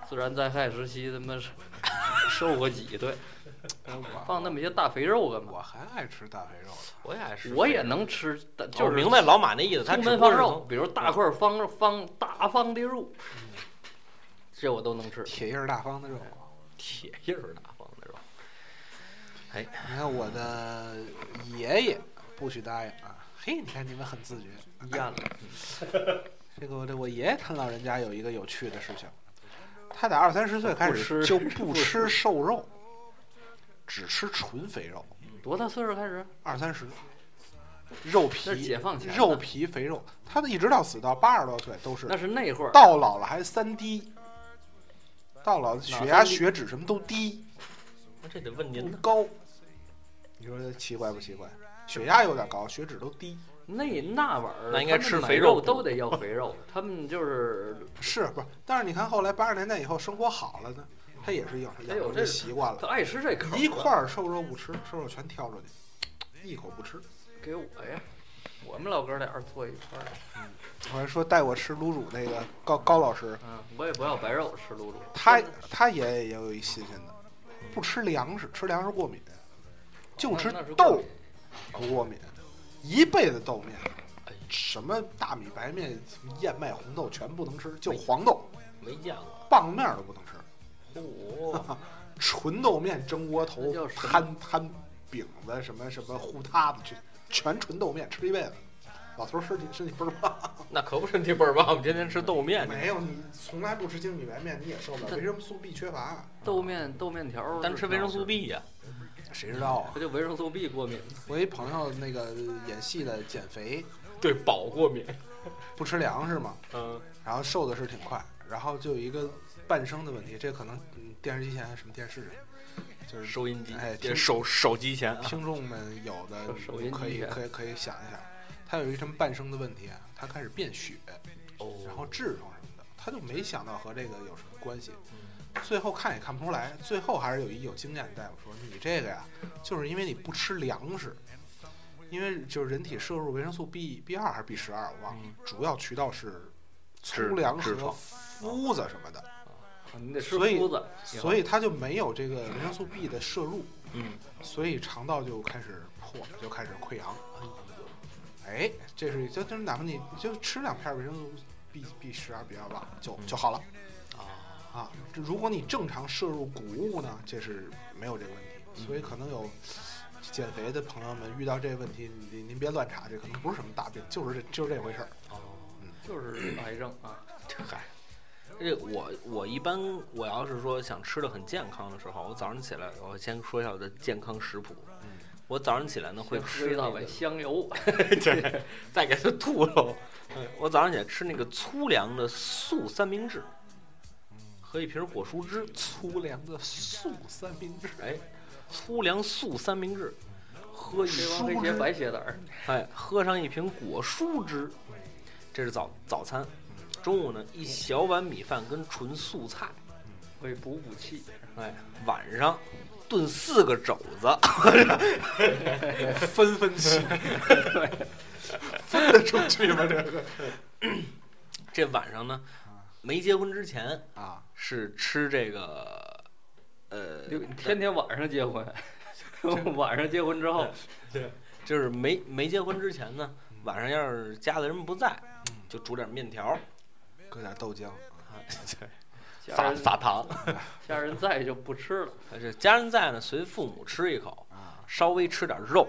B: 自然灾害时期他妈 受过几顿，放那么些大肥肉干嘛？
C: 我还爱吃大肥肉呢。
A: 我也爱吃。
B: 我也能吃，但
A: 就
B: 就是是
A: 明白老马那意思，他
B: 粗
A: 只不过是
B: 焖放肉，比如大块方方大方的肉，这我都能吃。
C: 铁印儿大方的肉。
A: 铁印儿大方的肉。哎，
C: 你看我的爷爷不许答应啊！嘿，你看你们很自觉。
B: 咽了，
C: 这个我这我爷爷他老人家有一个有趣的事情，他打二三十岁开始就 不吃瘦肉，只吃纯肥肉。
B: 多大岁数开始？
C: 二三十，肉
B: 那是解
C: 皮
B: 放前
C: 肉皮肥肉，他的一直到死到八十多岁都是
B: 那是那会儿，
C: 到老了还三低，到老血压、血脂什么都低
A: 那这得问您呢。
C: 高。你说奇怪不奇怪？血压有点高，血脂都低，
B: 那那玩意儿，
A: 那应该吃肥肉
B: 肉都得要肥肉，他们就是
C: 是不是？但是你看后来八十年代以后生活好了呢，他也是养养成这
B: 他有这
C: 习惯了，
B: 他爱吃这口儿
C: 一块儿瘦肉不吃，瘦肉全挑出去，一口不吃。
B: 给我呀，我们老哥俩儿坐一块儿，
C: 我还说带我吃卤煮那个高高老师，
B: 嗯，我也不要白肉，吃卤煮。
C: 他他也也有一新鲜的，不吃粮食，吃粮食过敏，就吃豆不过敏，一辈子豆面
A: 哎，
C: 什么大米、白面、什么燕麦、红豆全不能吃，就黄豆、
A: 没见过。
C: 棒面都不能吃，
A: 哦，
C: 纯豆面蒸窝头摊摊饼子、什么什么糊塌子，全全纯豆面，吃一辈子。老头儿身体身体倍儿棒，
A: 那可不身体倍儿棒，我们天天吃豆面。
C: 没有你从来不吃精米白面，你也受不了，维生素 B 缺乏，
B: 豆面豆面条儿，
A: 单吃维生素 B 呀、
C: 谁知道啊？
B: 不就维生素 B 过敏。
C: 我一朋友那个演戏的减肥，
A: 对饱过敏。
C: 不吃粮食嘛，
A: 嗯，
C: 然后瘦的是挺快，然后就有一个半生的问题，这可能嗯电视机前还是什么电视上，就是
A: 收音机，
C: 哎
A: 这手手机前啊，
C: 听众们有的可以可以可以想一想，他有一什么半生的问题啊，他开始变血，
A: 哦。
C: 然后痔疮什么的，他就没想到和这个有什么关系。最后看也看不出来，最后还是有一有经验的大夫说：“你这个呀，就是因为你不吃粮食，因为就是人体摄入维生素 B B 二还是 B 十二，我忘了，
A: 嗯。
C: 主要渠道是粗粮和麸子什么的，
B: 你得吃
C: 所以
B: 麸子，
C: 所以他就没有这个维生素 B 的摄入，
A: 嗯，
C: 所以肠道就开始破，就开始溃疡。哎，这是就就是哪怕你就吃两片维生素 B B 十二比二吧，就就好了。
A: 啊，
C: 啊，这如果你正常摄入谷物呢，这是没有这个问
A: 嗯
C: 题。所以可能有减肥的朋友们遇到这个问题，您您别乱查，这可能不是什么大病，就是这就是这回事儿。
A: 哦，
B: 就是 癌症啊。
A: 嗨，这我我一般我要是说想吃的很健康的时候，我早上起来，我先说一下我的健康食谱。
C: 嗯
A: 我早上起来呢会吃一
B: 碗香油，
A: 对，再给它吐了。嗯我早上起来吃那个粗粮的素三明治，喝一瓶果蔬汁。
C: 粗粮的素三明治，
A: 哎，粗粮素三明治，喝一
B: 黑王黑
A: 蔬汁，
B: 鞋白鞋子儿，
A: 哎，喝上一瓶果蔬汁，这是早早餐。中午呢，一小碗米饭跟纯素菜。
B: 会补补气。
A: 哎，晚上炖四个肘子，
C: 分分期，分得出去吗？这个？
A: 这晚上呢，没结婚之前
C: 啊，
A: 是吃这个，呃，
B: 就天天晚上结婚，晚上结婚之后，
A: 就是没没结婚之前呢，
C: 嗯
A: 晚上要是家里人不在，就煮点面条，
C: 搁点豆浆，
A: 撒
B: 家人
A: 撒糖。
B: 家人在就不吃了。
A: 这家人在呢，随父母吃一口，
C: 啊。
A: 稍微吃点肉，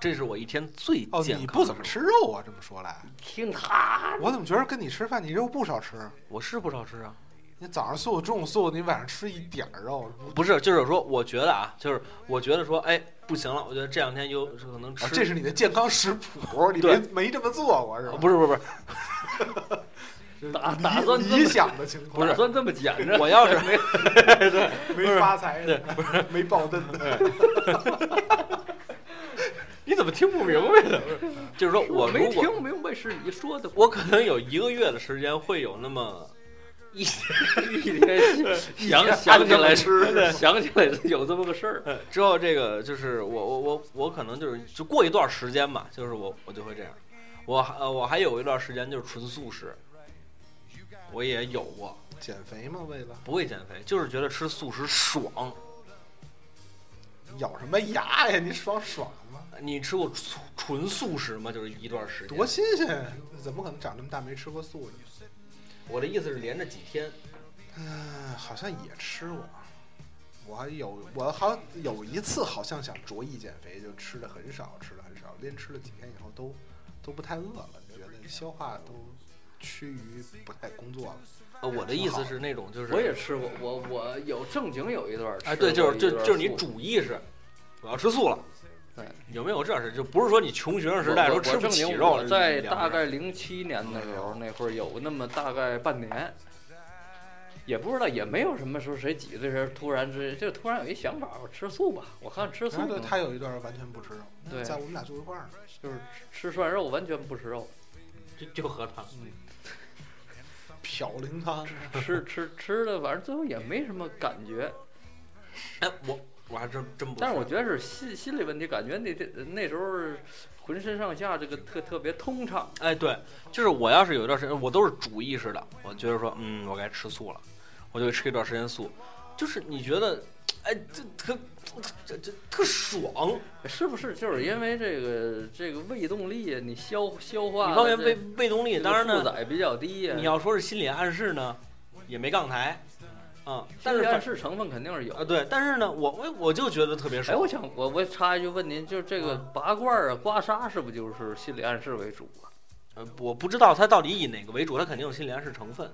A: 这是我一天最
C: 哦，
A: 健康。
C: 你不怎么？吃肉啊？这么说来，
B: 听他，
C: 我怎么觉得跟你吃饭你肉不少吃？
A: 我是不少吃啊。
C: 你早上素，中午素，你晚上吃一点儿肉，
A: 不是，就是说，我觉得啊，就是我觉得说，哎，不行了，我觉得这两天有可能吃，
C: 啊，这是你的健康食谱，你
A: 对
C: 没没这么做过是吧？
A: 不是不是不是，
B: 打打算这么
C: 理想的情况，
B: 打算这么捡着。
A: 我要是
C: 没没 发财的，没爆灯的，
A: 你怎么听不明白呢？就是说我
B: 没听明白是你说的，
A: 我可能有一个月的时间会有那么一
B: 一天想想起来是想起来有这么个事儿。
A: 呃之后这个就是我我我我可能就是就过一段时间吧，就是我我就会这样。我还呃我还有一段时间就是纯素食，我也有过，
C: 减肥吗？为了
A: 不会减肥，就是觉得吃素食爽。
C: 咬什么牙呀？你爽爽吗？
A: 你吃过纯纯素食吗？就是一段时间。
C: 多新鲜！怎么可能长这么大没吃过素呢？
A: 我的意思是连着几天，
C: 嗯，好像也吃过。我还有，我好像有一次好像想着意减肥，就吃的很少，吃的很少，连吃了几天以后都都不太饿了，觉得消化都趋于不太工作了。
A: 呃，我的意思是那种就是
B: 我也吃过，我我有正经有一段儿吃
A: 哎，对，就是就就是你主意识，我要吃素了，
B: 对，
A: 有没有这事？就不是说你穷学生时代
B: 我我
A: 说吃不起肉，
B: 了在大概零七年的时候，那会儿有那么大概半年，也不知道，也没有什么说谁几岁时突然之就突然有一想法，我吃素吧，我看吃素
C: 他有一段完全不吃肉，
B: 对
C: 在我们俩住一块儿呢。
B: 就是吃涮肉，完全不吃肉，
A: 就就喝汤。
C: 漂零汤，
B: 吃吃吃的，反正最后也没什么感觉。
A: 哎，我我还真真不。
B: 但是我觉得是心心理问题，感觉那这那时候浑身上下这个特特别通畅。
A: 哎，对，就是我要是有一段时间，我都是主意识的，我觉得说，嗯，我该吃素了，我就吃一段时间素。就是你觉得，哎，这特这这特爽。
B: 是不是就是因为这个这个胃动力啊，你消消化
A: 一方面胃胃动力，当然呢，
B: 负载比较低呀、
A: 你要说是心理暗示呢，也没杠台，啊、但是
B: 但
A: 反
B: 是成分肯定是有
A: 啊。对，但是呢，我我我就觉得特别
B: 哎，
A: 爽。
B: 我想我我插一句问您，就是这个拔罐儿啊、刮痧是不是就是心理暗示为主啊？
A: 呃，我不知道它到底以哪个为主，它肯定有心理暗示成分。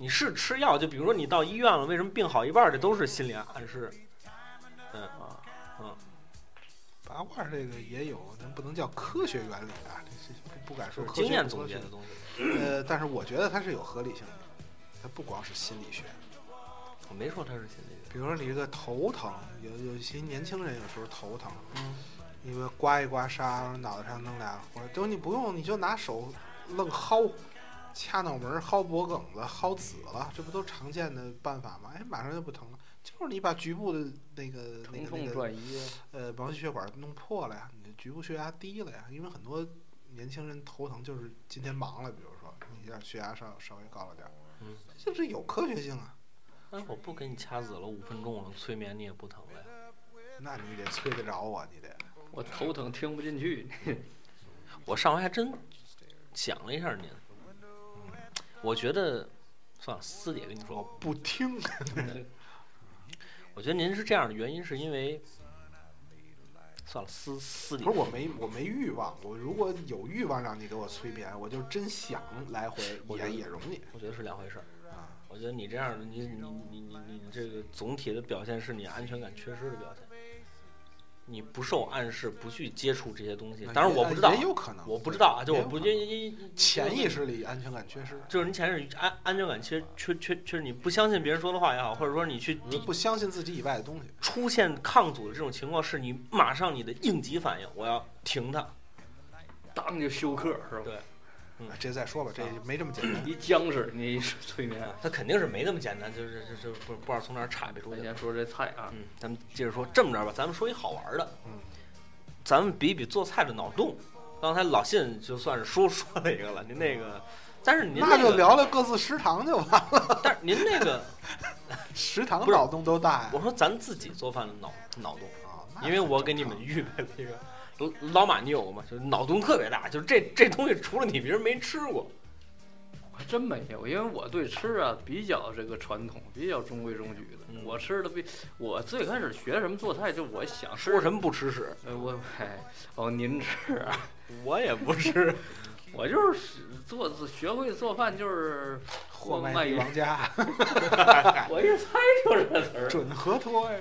A: 你是吃药，就比如说你到医院了，为什么病好一半，这都是心理暗示。嗯
B: 啊，
A: 嗯，
C: 拔罐儿这个也有，但不能叫科学原理啊，这是不不敢说科学
A: 经验总结的东西。
C: 呃，但是我觉得它是有合理性的，它不光是心理学。
A: 我没说它是心理学。
C: 比如说你这个头疼，有有些年轻人有时候头疼，
A: 嗯，
C: 你说刮一刮痧，脑袋上弄俩，或者就你不用，你就拿手愣薅，掐脑门儿、薅脖梗子、薅紫了，这不都常见的办法吗？哎，马上就不疼了。就是你把局部的那个那
B: 疼痛
C: 个那个
B: 转移啊，
C: 呃毛细血管弄破了呀，你的局部血压低了呀，因为很多年轻人头疼就是今天忙了，比如说你一下血压稍稍微高了点儿，
A: 嗯，
C: 这这有科学性啊。
A: 但是我不给你掐紫了五分钟了，催眠你也不疼了呀。
C: 那你得催得着我，你得。
B: 我头疼听不进去。
A: 我上回还真想了一下您，我觉得算了，私底下跟你说，我
C: 不听，
A: 我觉得您是这样的原因是因为，算了，私私底下
C: 不是我没我没欲望，我如果有欲望让你给我催眠，我就真想来回也也容易
A: 我觉得是两回事儿。
C: 啊。
A: 我觉得你这样的，你你你你你这个总体的表现是你安全感缺失的表现。你不受暗示，不去接触这些东西。当然我不知道
C: 也，有可能，
A: 我不知道啊，就我不因因因
C: 潜意识里安全感缺失，
A: 就是你潜意识安安全感缺缺缺缺，你不相信别人说的话也好，或者说你去
C: 你不相信自己以外的东西。
A: 出现抗阻的这种情况，是你马上你的应急反应，我要停它。
B: 当就休克是吧？
A: 对嗯
C: 啊这再说吧，这
A: 啊
C: 没这么简单。
B: 一僵尸，你一催眠。
A: 他肯定是没那么简单，就是就就不不知道从哪儿岔别出去。
B: 先说这菜啊，
A: 嗯，咱们接着说，这么着吧，咱们说一好玩的。
C: 嗯，
A: 咱们比比做菜的脑洞。刚才老信就算是说 说了一个了，您那个，但是您、那个、
C: 那就，聊聊各自食堂就完了，
A: 但是您那个，
C: 食堂脑洞都大呀。
A: 我说咱自己做饭的脑脑洞。
C: 啊，
A: 因为我给你们预备了一个老老马，你有吗？就是脑洞特别大，就是这这东西除了你别人没吃过。
B: 我还真没有，因为我对吃啊比较这个传统，比较中规中矩的。
A: 嗯
B: 我吃的比我最开始学什么做菜，就我想
A: 说什么不吃屎？
B: 呃，我哎哦，您吃啊？
A: 我也不吃。
B: 我就是做学会做饭，就是
C: 货
B: 卖
C: 卖帝王家，
B: 我一猜就是这词儿，
C: 准河托呀。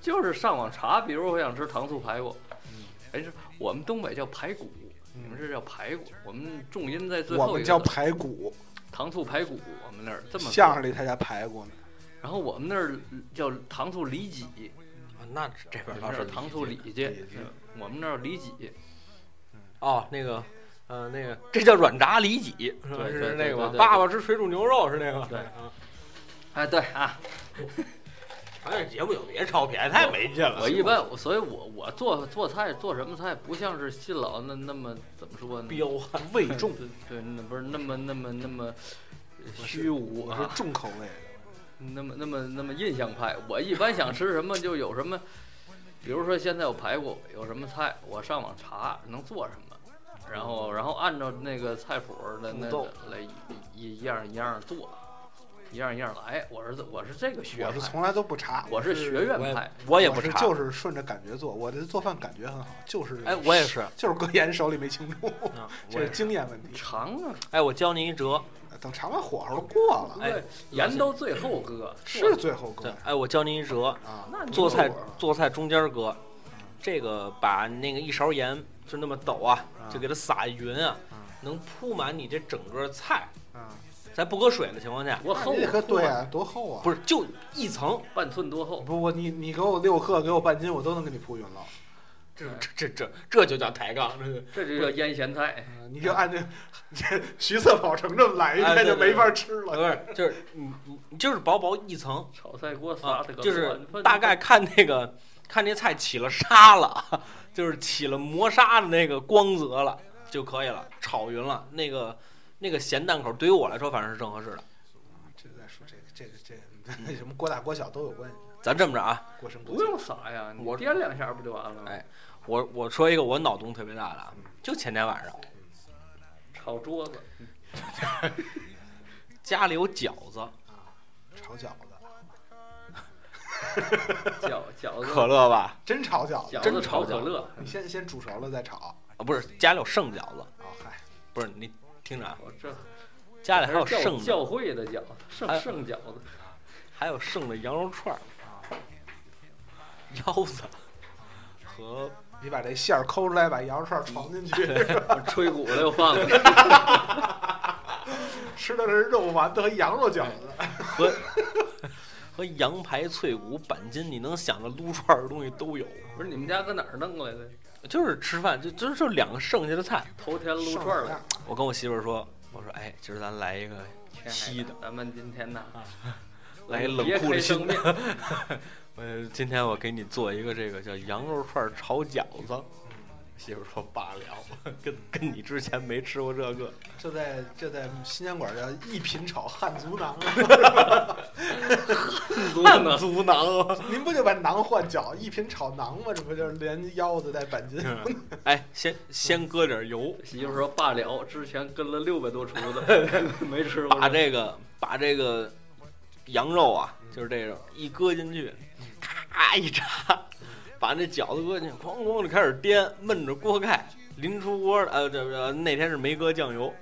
B: 就是上网查，比如我想吃糖醋排骨，
C: 嗯
B: 哎，是我们东北叫排骨，你们这叫排骨，我们重音在最
C: 我们叫
B: 后一个字
C: 排骨，
B: 糖醋排骨，我们那儿这么说
C: 相声里他家排骨呢。
B: 然后我们那儿叫糖醋里脊，
A: 那这边是
B: 糖醋里
C: 里
B: 脊
C: 脊，
B: 我们那儿里脊，
A: 哦，那个，呃，那个这叫软炸里脊，是那个吗？
B: 对对对
A: 爸爸吃水煮牛肉是那个？
B: 对
A: 啊
B: 哎，对啊，
A: 咱这节目有别超便宜，太没劲了。
B: 我一般，所以我我做做菜做什么菜，不像是新老那那么怎么说呢？
A: 彪悍，
C: 味重，
B: 对对，那不是那么那么那么虚无
C: 我是
B: 啊，
C: 重口味的。
B: 那么那么那么印象派。我一般想吃什么就有什么，比如说现在有排骨，有什么菜，我上网查能做什么，然后然后按照那个菜谱儿的那
A: 步骤
B: 来一一样一样做，一样一样来。我是我是这个学派，
C: 我是从来都不查，
B: 我是学院派。
C: 我
A: 也不查，
C: 就是顺着感觉做，我的做饭感觉很好，就是
A: 哎，我也是，
C: 就是搁盐手里没清楚，
A: 啊
C: 这是。经验问题。
B: 尝啊，
A: 哎，我教您一辙，
C: 等尝完火候都过了，
A: 哎，
B: 盐都最后搁，
C: 是最后搁
A: 对，哎，我教您一辙，
C: 啊。
A: 做菜做菜中间搁，这个把那个一勺盐就那么抖啊，
C: 啊
A: 就给它撒匀啊
C: 啊，
A: 能铺满你这整个菜，
C: 啊，
A: 在不搁水的情况下，
B: 多厚
C: 你得喝
B: 啊？
C: 对啊，多厚啊！
A: 不是就一层，
B: 半寸多厚？
C: 不，我你你给我六克，给我半斤，我都能给你铺匀了。
A: 这这这这这就叫抬杠，这个
B: 这就叫腌咸菜。
C: 嗯你就按这这徐色宝城这么来一遍，
A: 哎对对
C: 就没法吃了。
A: 不是就是你你你就是薄薄一层
B: 炒菜锅
A: 啊
B: 撒的，
A: 就是大概看那个看那菜起了沙了，就是起了磨砂的那个光泽了就可以了，炒匀了，那个那个咸淡口对于我来说反正是正合适的。
C: 这再说这个这个这个那 什么锅大锅小都有关系，
A: 咱这么着啊，
C: 过深过。
B: 不用撒呀，你
A: 我
B: 掂两下不就完了吗？
A: 哎我我说一个我脑洞特别大的啊，就前天晚上
B: 炒桌子，
A: 家里有饺子，
C: 炒饺子，
B: 饺饺 子
A: 可乐吧？
C: 真炒饺子，
A: 真炒
B: 可乐，
C: 你先先煮熟了再炒。
A: 啊，不是家里有剩饺子，
C: 啊嗨，
A: 不是你听着啊，
B: 我这
A: 家里还有剩的，
B: 教会的饺子，剩
A: 还
B: 剩饺子，
A: 还有剩的羊肉串儿、腰子。和
C: 你把这馅儿抠出来，把羊肉串装进去，
B: 吹鼓了又放进去，
C: 吃的是肉丸子和羊肉饺子。
A: 和和羊排、脆骨、板筋，你能想的撸串儿的东西都有。
B: 不是你们家搁哪儿弄来的？
A: 就是吃饭，就就是就两个剩下的菜。
B: 头天撸串儿了。
A: 我跟我媳妇儿说，我说哎，今儿咱来一个稀的，
B: 咱们今天呢，
A: 来一冷
B: 别
A: 库里新
B: 开生面
A: 的。，呃，今天我给你做一个这个叫羊肉串儿炒饺子。媳妇说罢了，跟跟你之前没吃过这个。
C: 这在这在新疆馆叫一品炒汉族馕，
A: 汉族馕啊！
C: 您不就把馕换脚，一品炒馕吗？这不就是连腰子带板筋？
A: 哎，先先搁点油，
B: 媳妇说罢了，之前跟了六百多厨子，没吃过。
A: 把这个把这个羊肉啊，就是这种一搁进去，咔一炸，把那饺子搁进去，哐哐就开始颠，焖着锅盖，临出锅的，呃，这这那天是没搁酱油，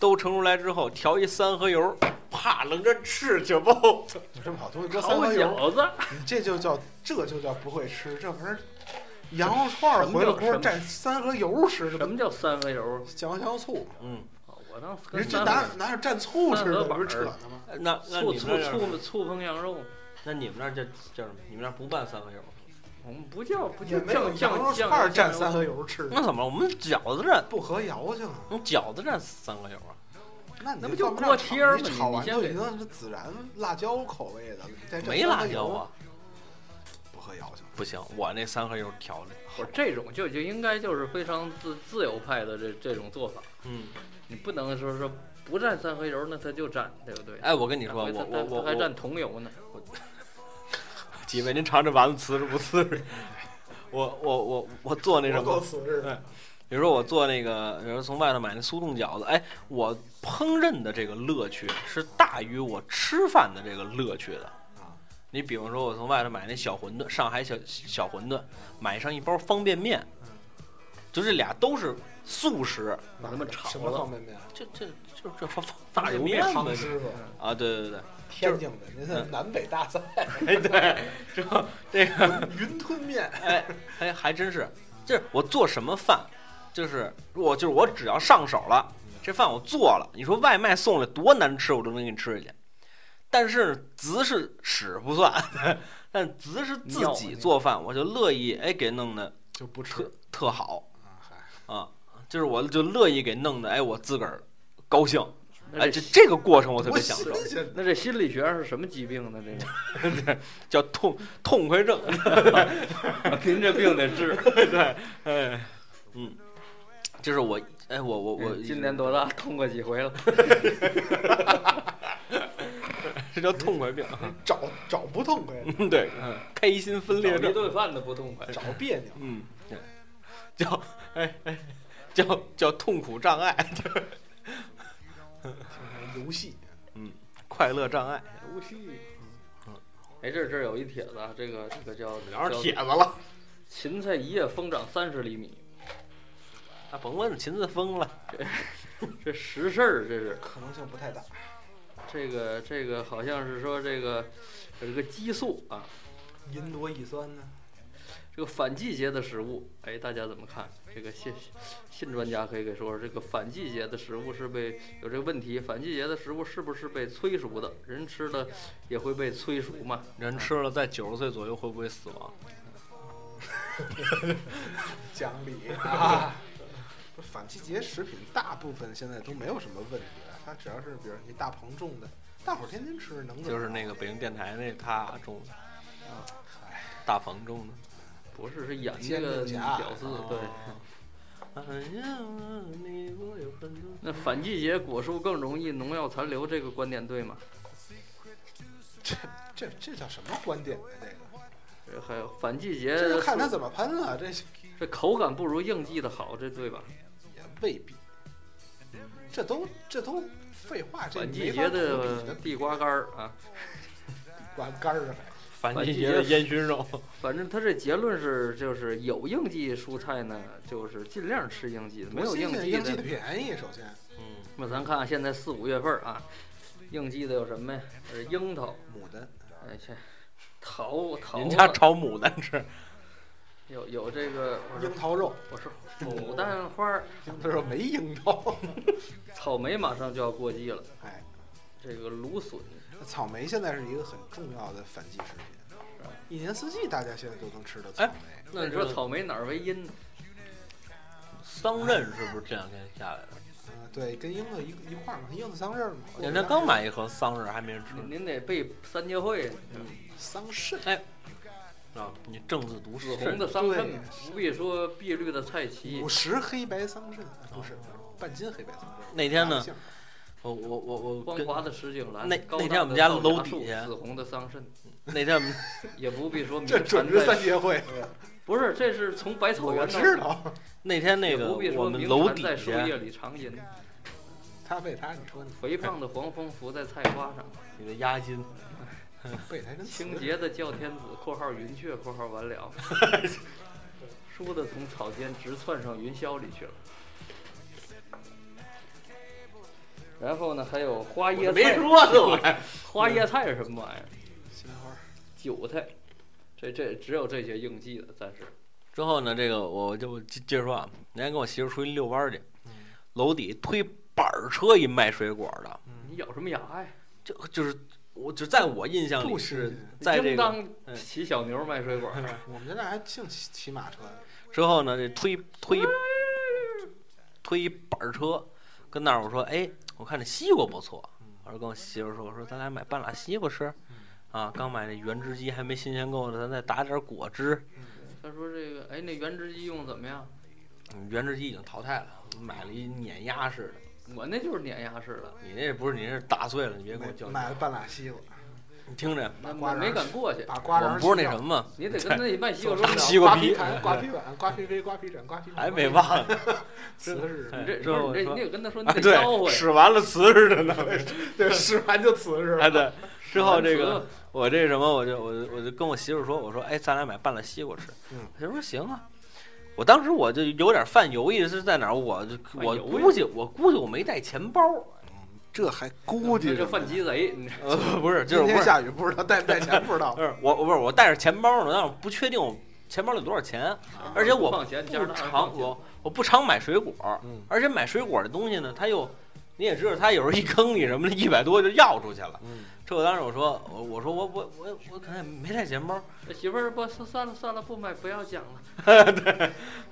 A: 都盛出来之后，调一三合油，啪扔着吃去不？
C: 有这么好东西搁三合油，
B: 饺子，
C: 你这就叫这就叫不会吃，这玩意儿羊肉串儿回了锅蘸三合油吃，
B: 什么叫三合油？
C: 酱油香油醋？
A: 嗯，
B: 哦我当时
C: 你这哪哪有蘸醋吃的？不是扯呢吗？
A: 那那
B: 醋醋
A: 你们那儿
B: 醋醋烹羊肉，
A: 那你们那儿叫叫什么？你们那儿不拌三合油？
B: 我们不叫不
C: 也没有
B: 叫酱
C: 羊肉
B: 酱
C: 串儿
B: 酱
C: 蘸三合油吃，
A: 那怎么了？我们饺子蘸，
C: 不合谣性啊。
A: 我们饺子蘸三合油啊？
C: 那你
B: 那不就锅贴儿吗
C: 你炒完
B: 你先给
C: 就已经是孜然辣椒口味的了，你再蘸
A: 没辣椒啊？
C: 不合谣性。
A: 不行，我那三合油调的，
B: 我这种就就应该就是非常自自由派的这这种做法，
A: 嗯。
B: 你不能说说不蘸三合油，那他就蘸，对不对？
A: 哎，我跟你说，我我我我
B: 还蘸桐油呢，
A: 几位，您尝这丸子瓷实不瓷实？我我我我做那什么，
C: 瓷实的，
A: 比如说我做那个，比如说从外头买那速冻饺子，哎，我烹饪的这个乐趣是大于我吃饭的这个乐趣的。
C: 啊
A: 你比方说，我从外头买那小馄饨，上海小小馄饨，买上一包方便面，就这俩都是素食，
B: 把它们炒
C: 什么方。便面？
A: 这这这这方
B: 大油面
A: 方便面啊，对对对，
C: 天津的，您是
A: 嗯
C: 南北大赛，
A: 哎对，之后这个
C: 云吞面。
A: 哎，还还真是，就是我做什么饭，就是我就是我只要上手了，这饭我做了，你说外卖送来多难吃，我都能给你吃下去。但是子是屎不算，但子是自己做饭，我就乐意哎给弄的
C: 就不吃
A: 特特好
C: 啊，
A: 啊，就是我就乐意给弄的哎我自个儿高兴，哎
B: 这
A: 这这个过程我特别享受，
B: 那这心理学上是什么疾病呢？这个
A: 叫痛痛快症。
B: 您这病得治。
A: 对，哎，嗯，就是我，哎，我我我
B: 今年多大？痛过几回了？
A: 这叫痛快病，
C: 找找不痛快，
A: 嗯对，嗯，开心分裂
B: 症一
A: 症，
B: 顿饭都不痛快。
C: 找别扭。
A: 嗯，对，叫哎哎，叫叫痛苦障碍，
C: 游戏。
A: 嗯快乐障碍，
B: 游戏。哎，这这儿有一帖子啊，这个这个叫
A: 聊上
B: 叫
A: 帖子了，
B: 芹菜一夜疯长三十厘米，
A: 啊，甭问芹菜疯了，
B: 这这实事儿，这是
C: 可能性不太大，
B: 这个这个好像是说这个有这个激素啊，
C: 银多乙酸呢？
B: 这个反季节的食物，哎，大家怎么看？这个新新专家可以给说说，这个反季节的食物是被有这个问题，反季节的食物是不是被催熟的？人吃了也会被催熟嘛？
A: 人吃了在九十岁左右会不会死亡？
C: 讲理 啊！反季节食品大部分现在都没有什么问题了，它只要是比如你大棚种的，大伙儿天天吃能怎么
A: 就是那个北京电台那他种的，
C: 啊，哎，
A: 大棚种的。
B: 不是，是演这
C: 煎
B: 个屌丝，对。
C: 哦
A: 哎呀，你我有很多
B: 那反季节果树更容易农药残留，这个观点对吗？
C: 这这这叫什么观点呢？这个
B: 这还有反季节
C: 这就看他怎么喷了，这
B: 这口感不如应季的好，这对吧？
C: 也未必。这都这都废话，这
B: 反季节的
C: 的
B: 地瓜干儿啊，
C: 瓜干儿还
A: 反季节的烟熏肉。
B: 反正他这结论是，就是有应季蔬菜呢，就是尽量吃应季的，没有应季
C: 的应季的
B: 的。
C: 便宜，首先
A: 嗯，
B: 那咱看现在四五月份啊，应季的有什么呀？呃，樱桃，
C: 牡丹
B: 哎去桃桃
A: 您家炒牡丹吃？
B: 有有这个，
C: 樱桃肉，
B: 我说牡丹花儿，
C: 樱桃肉没樱桃。
B: 草莓马上就要过季了，
C: 哎，
B: 这个芦笋，
C: 草莓现在是一个很重要的反季食品，一年四季大家现在都能吃到草
A: 哎
C: 莓。
B: 那你说草莓哪儿为因呢？
A: 桑葚是不是这两天下来的？
C: 啊，对，跟樱子一一块儿嘛，樱子桑葚嘛。
A: 人家刚买一盒桑葚，还没人吃
B: 您您得备三节会，
C: 桑葚，
A: 啊！你正字读
B: 紫
A: 是
B: 红的桑葚，不必说碧绿的菜畦
C: 五，十黑白桑葚，不是半斤黑白桑葚。
A: 那天呢我我我我
B: 光滑的石井兰，
A: 那
B: 高大
A: 那天我们家楼底下
B: 树紫红的桑葚，
A: 那天我们
B: 也不必说名
C: 这准是
B: 在
C: 三节会，
B: 不是，这是从百草
C: 我
B: 园
C: 知道。
A: 那天那
B: 也
A: 个
B: 不必说
A: 我们楼
B: 名产在
A: 底下
B: 树叶里长吟，
C: 他被他，你说你
B: 肥胖的黄蜂伏在菜花上，
A: 你的押金，
C: 背台跟词
B: 清洁的叫天子（括号云雀）（括号完了 ），倏地从草间直窜上云霄里去了。然后呢，还有花椰菜，
A: 没说呢我还。
B: 花椰菜是什么玩意儿？
C: 西兰花，
B: 韭菜，这这只有这些应季的，暂时。
A: 之后呢，这个我就接接着说啊，那天跟我媳妇出去遛弯儿去，
C: 嗯
A: 楼底推板儿车一卖水果的，
B: 你咬什么牙呀？
A: 就就是我就在我印象里
C: 不
A: 是在这个
B: 应当
A: 嗯
B: 骑小牛卖水果。
C: 我们家那还净骑骑马车。
A: 之后呢，这推推推板儿车，跟那儿我说，哎，我看这西瓜不错，我说跟我媳妇说，我说咱俩买半拉西瓜吃，啊，刚买那原汁机还没新鲜够呢，咱再打点果汁。
B: 他说这个，哎，那原汁机用得怎么样？
A: 嗯原汁机已经淘汰了，买了一碾压式的，
B: 我那就是碾压式的，
A: 你那不是你那是打碎了，你别给我较劲。
C: 买了半拉西瓜，
A: 你听着，
B: 那
C: 瓜瓤
B: 没敢过去。
C: 把瓜瓤
A: 我不是那什么吗？
B: 你得跟那卖西瓜 说
A: 西瓜皮
C: 皮盘、瓜皮碗、瓜皮杯、瓜皮枕、瓜皮
A: 还没忘呢。
C: 瓷实，
B: 你这你这
A: 说
B: 你得跟他说你
A: 啊，
B: 得吆
A: 对，
B: 喝。
A: 使完了瓷实的呢。
C: 对，使完就瓷实。
A: 哎，对。之后这个我这什么，我就我就我就跟我媳妇说，我说，哎，咱俩买半拉西瓜吃。
C: 嗯，
A: 她说行啊。我当时我就有点犯犹豫是在哪儿，我就我估计我估计我没带钱包，
C: 这还估计着
B: 这犯鸡贼，你
A: 呃，不是，就
C: 今天
A: 是不，
C: 下雨不知道带不带钱不知道
A: 不。是我我不是我带着钱包呢，但是我不确定我钱包里多少钱，而且我
B: 不放钱，加上
A: 不
B: 那二放钱
A: 常我我不常买水果，
C: 嗯
A: 而且买水果的东西呢，它又你也知道，它有时候一坑你什么的，一百多就要出去了。
C: 嗯，
A: 这我当时我说我我说我我我我可能也没带钱包，
B: 这媳妇儿不算算了算了，不买不要讲了。对，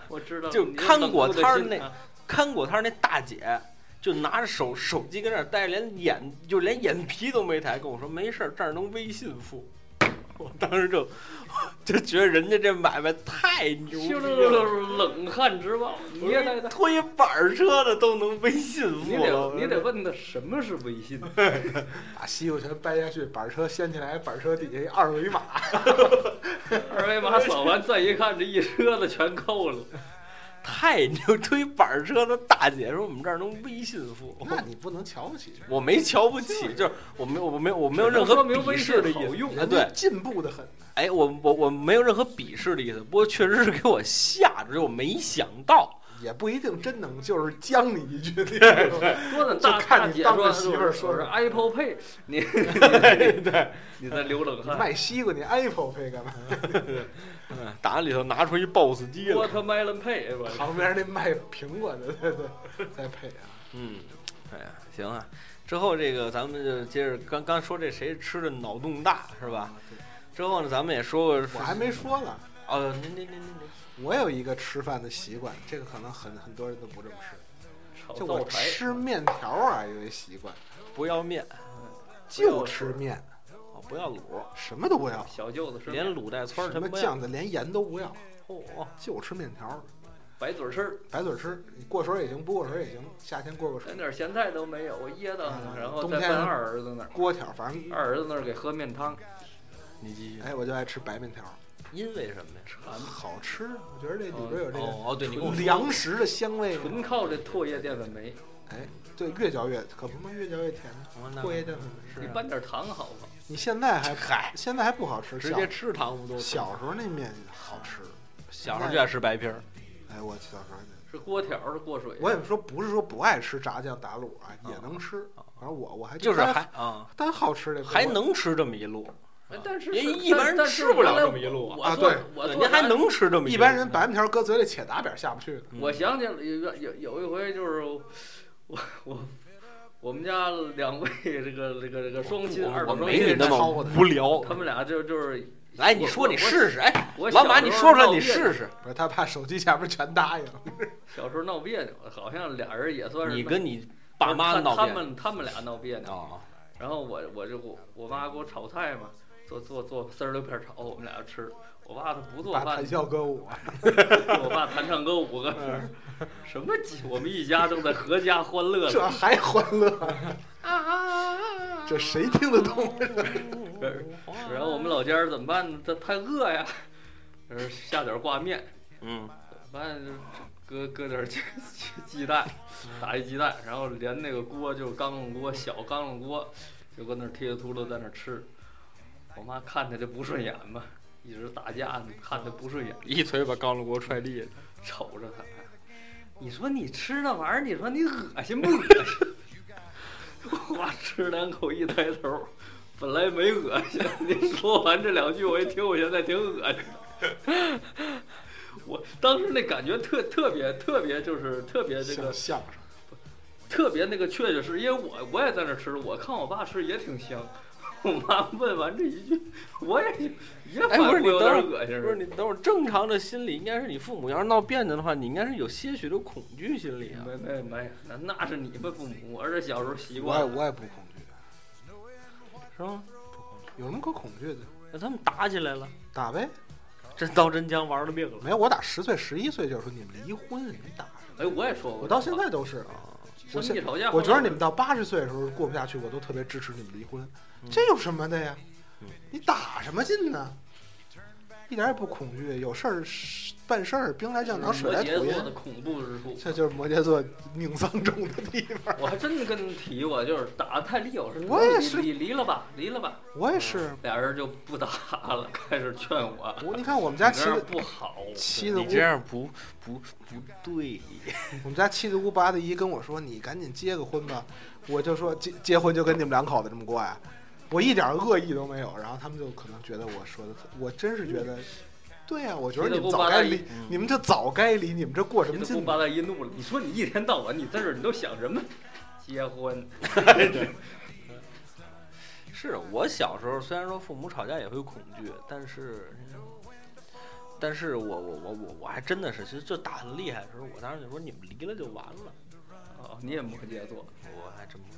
B: 我知道。
A: 就
B: 你这
A: 看果
B: 酷的
A: 摊儿那
B: 啊
A: 看果摊儿那大姐就拿着手手机跟那儿待着，连眼就连眼皮都没抬，跟我说没事儿，这儿能微信付。我当时就 就觉得人家这买卖太牛逼
B: 就
A: 了，
B: 是冷汗直冒，捏呆的。
A: 推板车的都能微信付你
B: 得。你得问他什么是微信，
C: 把西瓜全掰下去，板车掀起来，板车底下一二维码，
B: 二维码扫完再一看，这一车子全扣了。
A: 太牛！推板车的大姐说我们这儿能微信付，
C: 那你不能瞧不起。
A: 我没瞧不起，就是我没有我没有我没有任何鄙视的意思。对，
C: 进步的很。
A: 哎，我我我没有任何鄙视的意思，不过确实是给我吓着，就我没想到，
C: 也不一定真能就是将你一句，你知道吗
B: 多的大
C: 看你当着媳妇儿说
B: 是 Apple Pay，你 你对，你在流冷
C: 你
B: 汗。
C: 卖西瓜，你 Apple 配干嘛？
A: 嗯 打里头拿出一 BOSS 机来。
B: Watermelon Pay，
C: 旁边那卖苹果的，对对，再配啊。
A: 嗯，哎呀，行啊。之后这个咱们就接着刚刚说这谁吃的脑洞大是吧？之后呢，咱们也说过，
C: 我还没说呢，
A: 哦，您您您您您，
C: 我有一个吃饭的习惯，这个可能很很多人都不这么吃。就我。吃面条啊，有一习惯，
A: 不要面，
C: 就吃面，
A: 哦不要卤，
C: 什么都不要，
B: 小舅子是
A: 连卤带葱儿
C: 什。么酱的连盐都不要，
A: 哦，
C: 就吃面条，
B: 白嘴吃，
C: 白嘴吃。你过水也行，不过水也行，夏天过个水
B: 连。点咸菜都没有，我噎的
C: 嗯，
B: 然后
C: 冬天
B: 再奔二儿子那儿，
C: 锅条，反正
B: 二儿子那儿给喝面汤，
A: 你继续。
C: 哎，我就爱吃白面条，
A: 因为什么呀？
B: 馋，
C: 好吃。我觉得这里边有这个
A: 哦哦，对，你跟我说
C: 粮食的香味。
B: 纯靠这唾液淀粉酶。
C: 哎，对，越嚼越可不嘛，越嚼越甜。
A: 哦那
C: 唾液淀粉酶
A: 是啊
B: 你拌点糖好不好？
C: 你现在还
A: 嗨，
C: 现在还不好吃，
A: 直接吃糖不都？
C: 小时候那面好吃。
A: 小时候就爱吃白皮儿，
C: 哎，我小时候那
B: 是锅条是过水。
C: 我也说不是说不爱吃炸酱打卤啊，也能吃。反正我我还
A: 就是
C: 但
A: 还啊，
C: 但好吃的
A: 还能吃这么一路。
B: 哎但是
A: 人一般人吃不了这么一路
C: 啊对
A: 对
B: 我
A: 您还能吃这么
C: 一
A: 路
C: 般人白面条搁嘴里且打扁下不去
B: 我想起来有有有一回就是我我我们家两位这个这个这个双亲二双亲，
A: 没你那么无聊。
B: 他们俩就就是
A: 来，你说你试试，哎，
B: 我
A: 老马，你说出来，你
B: 试。
A: 试试。
C: 不是他怕手机下边全答应。
B: 小时候闹别扭，好像俩人也算是
A: 你跟你爸妈
B: 他他
A: 闹别扭
B: 们他们俩闹别扭，
A: 啊？
B: 然后我我就我我妈给我炒菜嘛，做做做丝儿溜片儿炒，我们俩就吃。我爸他不做饭
C: 把谈，笑歌舞，
B: 我爸弹唱歌舞个什么鸡？我们一家正在阖家欢乐
C: 这
B: 呢。
C: 还欢乐？这谁听得懂？
B: 然后我们老家儿怎么办呢？他太饿呀，呃下点儿挂面，
A: 嗯，
B: 怎么办？就搁搁点鸡鸡鸡蛋，打一鸡蛋，然后连那个锅就是钢笼锅，小钢笼锅，就搁那儿贴着秃噜在那儿吃。我妈看他就不顺眼嘛，一直打架呢，看他不顺眼，
A: 一腿把高冷锅踹地下。
B: 瞅着他。你说你吃那玩意儿，你说你恶心不恶心？我吃两口一抬头，本来没恶心，你说完这两句，我一听，我现在挺恶心的。我当时那感觉特特别特别，就是特别这个
C: 像相声。
B: 特别那个确确实，因为我我也在那吃，我看我爸吃也挺香。我妈问完这一句，我也也
A: 哎，不是
B: 反复有
A: 你等会儿，
B: 点恶心。
A: 不是你等会儿，正常的心理应该是你父母要是闹别扭的话，你应该是有些许的恐惧心理啊。
B: 没没没，那那是你们父母，我是小时候习惯我。
C: 也我也不恐惧，
A: 是吗？
C: 有什么可恐惧的？
A: 那他们打起来了，
C: 打呗。
A: 真刀真枪玩了命了。
C: 没有，我打十岁、十一岁就说你们离婚，你们打什么？
B: 哎，我也说过，
C: 我到现在都是啊。我现。我觉得你们到八十岁的时候过不下去，我都特别支持你们离婚，这有什么的呀
A: 嗯？
C: 你打什么劲呢？一点也不恐惧，有事儿办事儿，兵来将挡，水来土掩
B: 羯座的，恐怖之处。
C: 这就是摩羯座命丧重的地方。
B: 我还真跟你提过，就是打得太厉害，我
C: 我也是
B: 离离了吧，离了吧。
C: 我也是，
B: 俩人就不打了，开始劝我。
C: 我你看我们家
B: 你这样
C: 七的
B: 不好，
C: 七的
A: 你这样不不不对，
C: 我们家七的姑八的姨跟我说：“你赶紧结个婚吧。”我就说结结婚就跟你们两口子这么过呀，我一点恶意都没有。然后他们就可能觉得我说的，我真是觉得，对呀、我觉得你们早该离，
A: 嗯
C: 你们这早该离，你们这过什么劲呢？
B: 七的姑八大一怒了，你说你一天到晚你在这儿你都想什么？结婚，
A: 是我小时候虽然说父母吵架也会恐惧，但是，但是我我我我我还真的是，其实就打很厉害的时候，我当时就说你们离了就完了，
B: 哦，你也摩羯座，
A: 我还真不，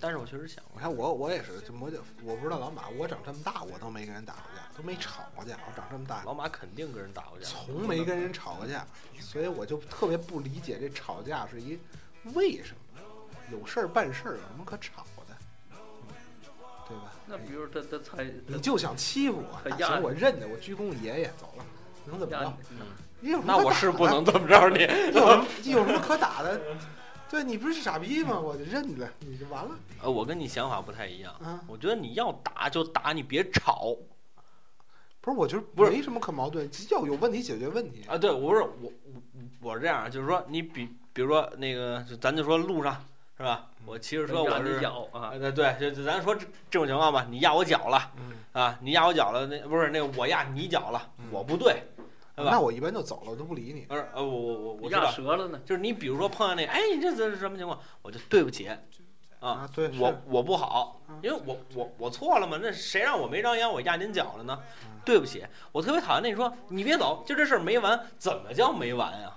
A: 但是我确实想过，
C: 我看我我也是，这摩羯，我不知道老马，我长这么大我都没跟人打过架，都没吵过架。我长这么大
A: 老马肯定跟人打过架，
C: 从没跟人吵过架，所以我就特别不理解这吵架是一为什么？有事儿办事儿有什么可吵的？对吧？
B: 那比如他他猜，
C: 你就想欺负我，行我认得，我鞠躬爷爷走了，能怎么
B: 压
C: 着？
B: 你
C: 你有什么
A: 那我是不能这么着你。
C: 有什么有什么可打的？对你不是傻逼吗？我就认了，你就完了
A: 呃，我跟你想法不太一样，
C: 啊！
A: 我觉得你要打就打，你别吵。
C: 不是，我觉得
A: 不是
C: 没什么可矛盾，要有问题解决问题。
A: 啊，对，我不是我我我是这样，就是说你比比如说那个，就咱就说路上是吧？我骑着车，我是
B: 咬啊
A: 啊，，对对，就就咱说这这种情况吧，你压我脚了
C: 嗯，
A: 啊，你压我脚了，那不是那个我压你脚了，
C: 嗯
A: 我不对，对吧？
C: 那我一般就走了，我都不理你。
A: 不是呃，我我我我知
B: 压
A: 道，
B: 折了呢。
A: 就是你比如说碰见那个，哎，你这这是什么情况？我就对不起，啊，
C: 啊，对，
A: 我我不好
C: 嗯，
A: 因为我我我错了嘛，那谁让我没张眼我压您脚了呢
C: 嗯？
A: 对不起，我特别讨厌那你说你别走，就这事儿没完，怎么叫没完呀？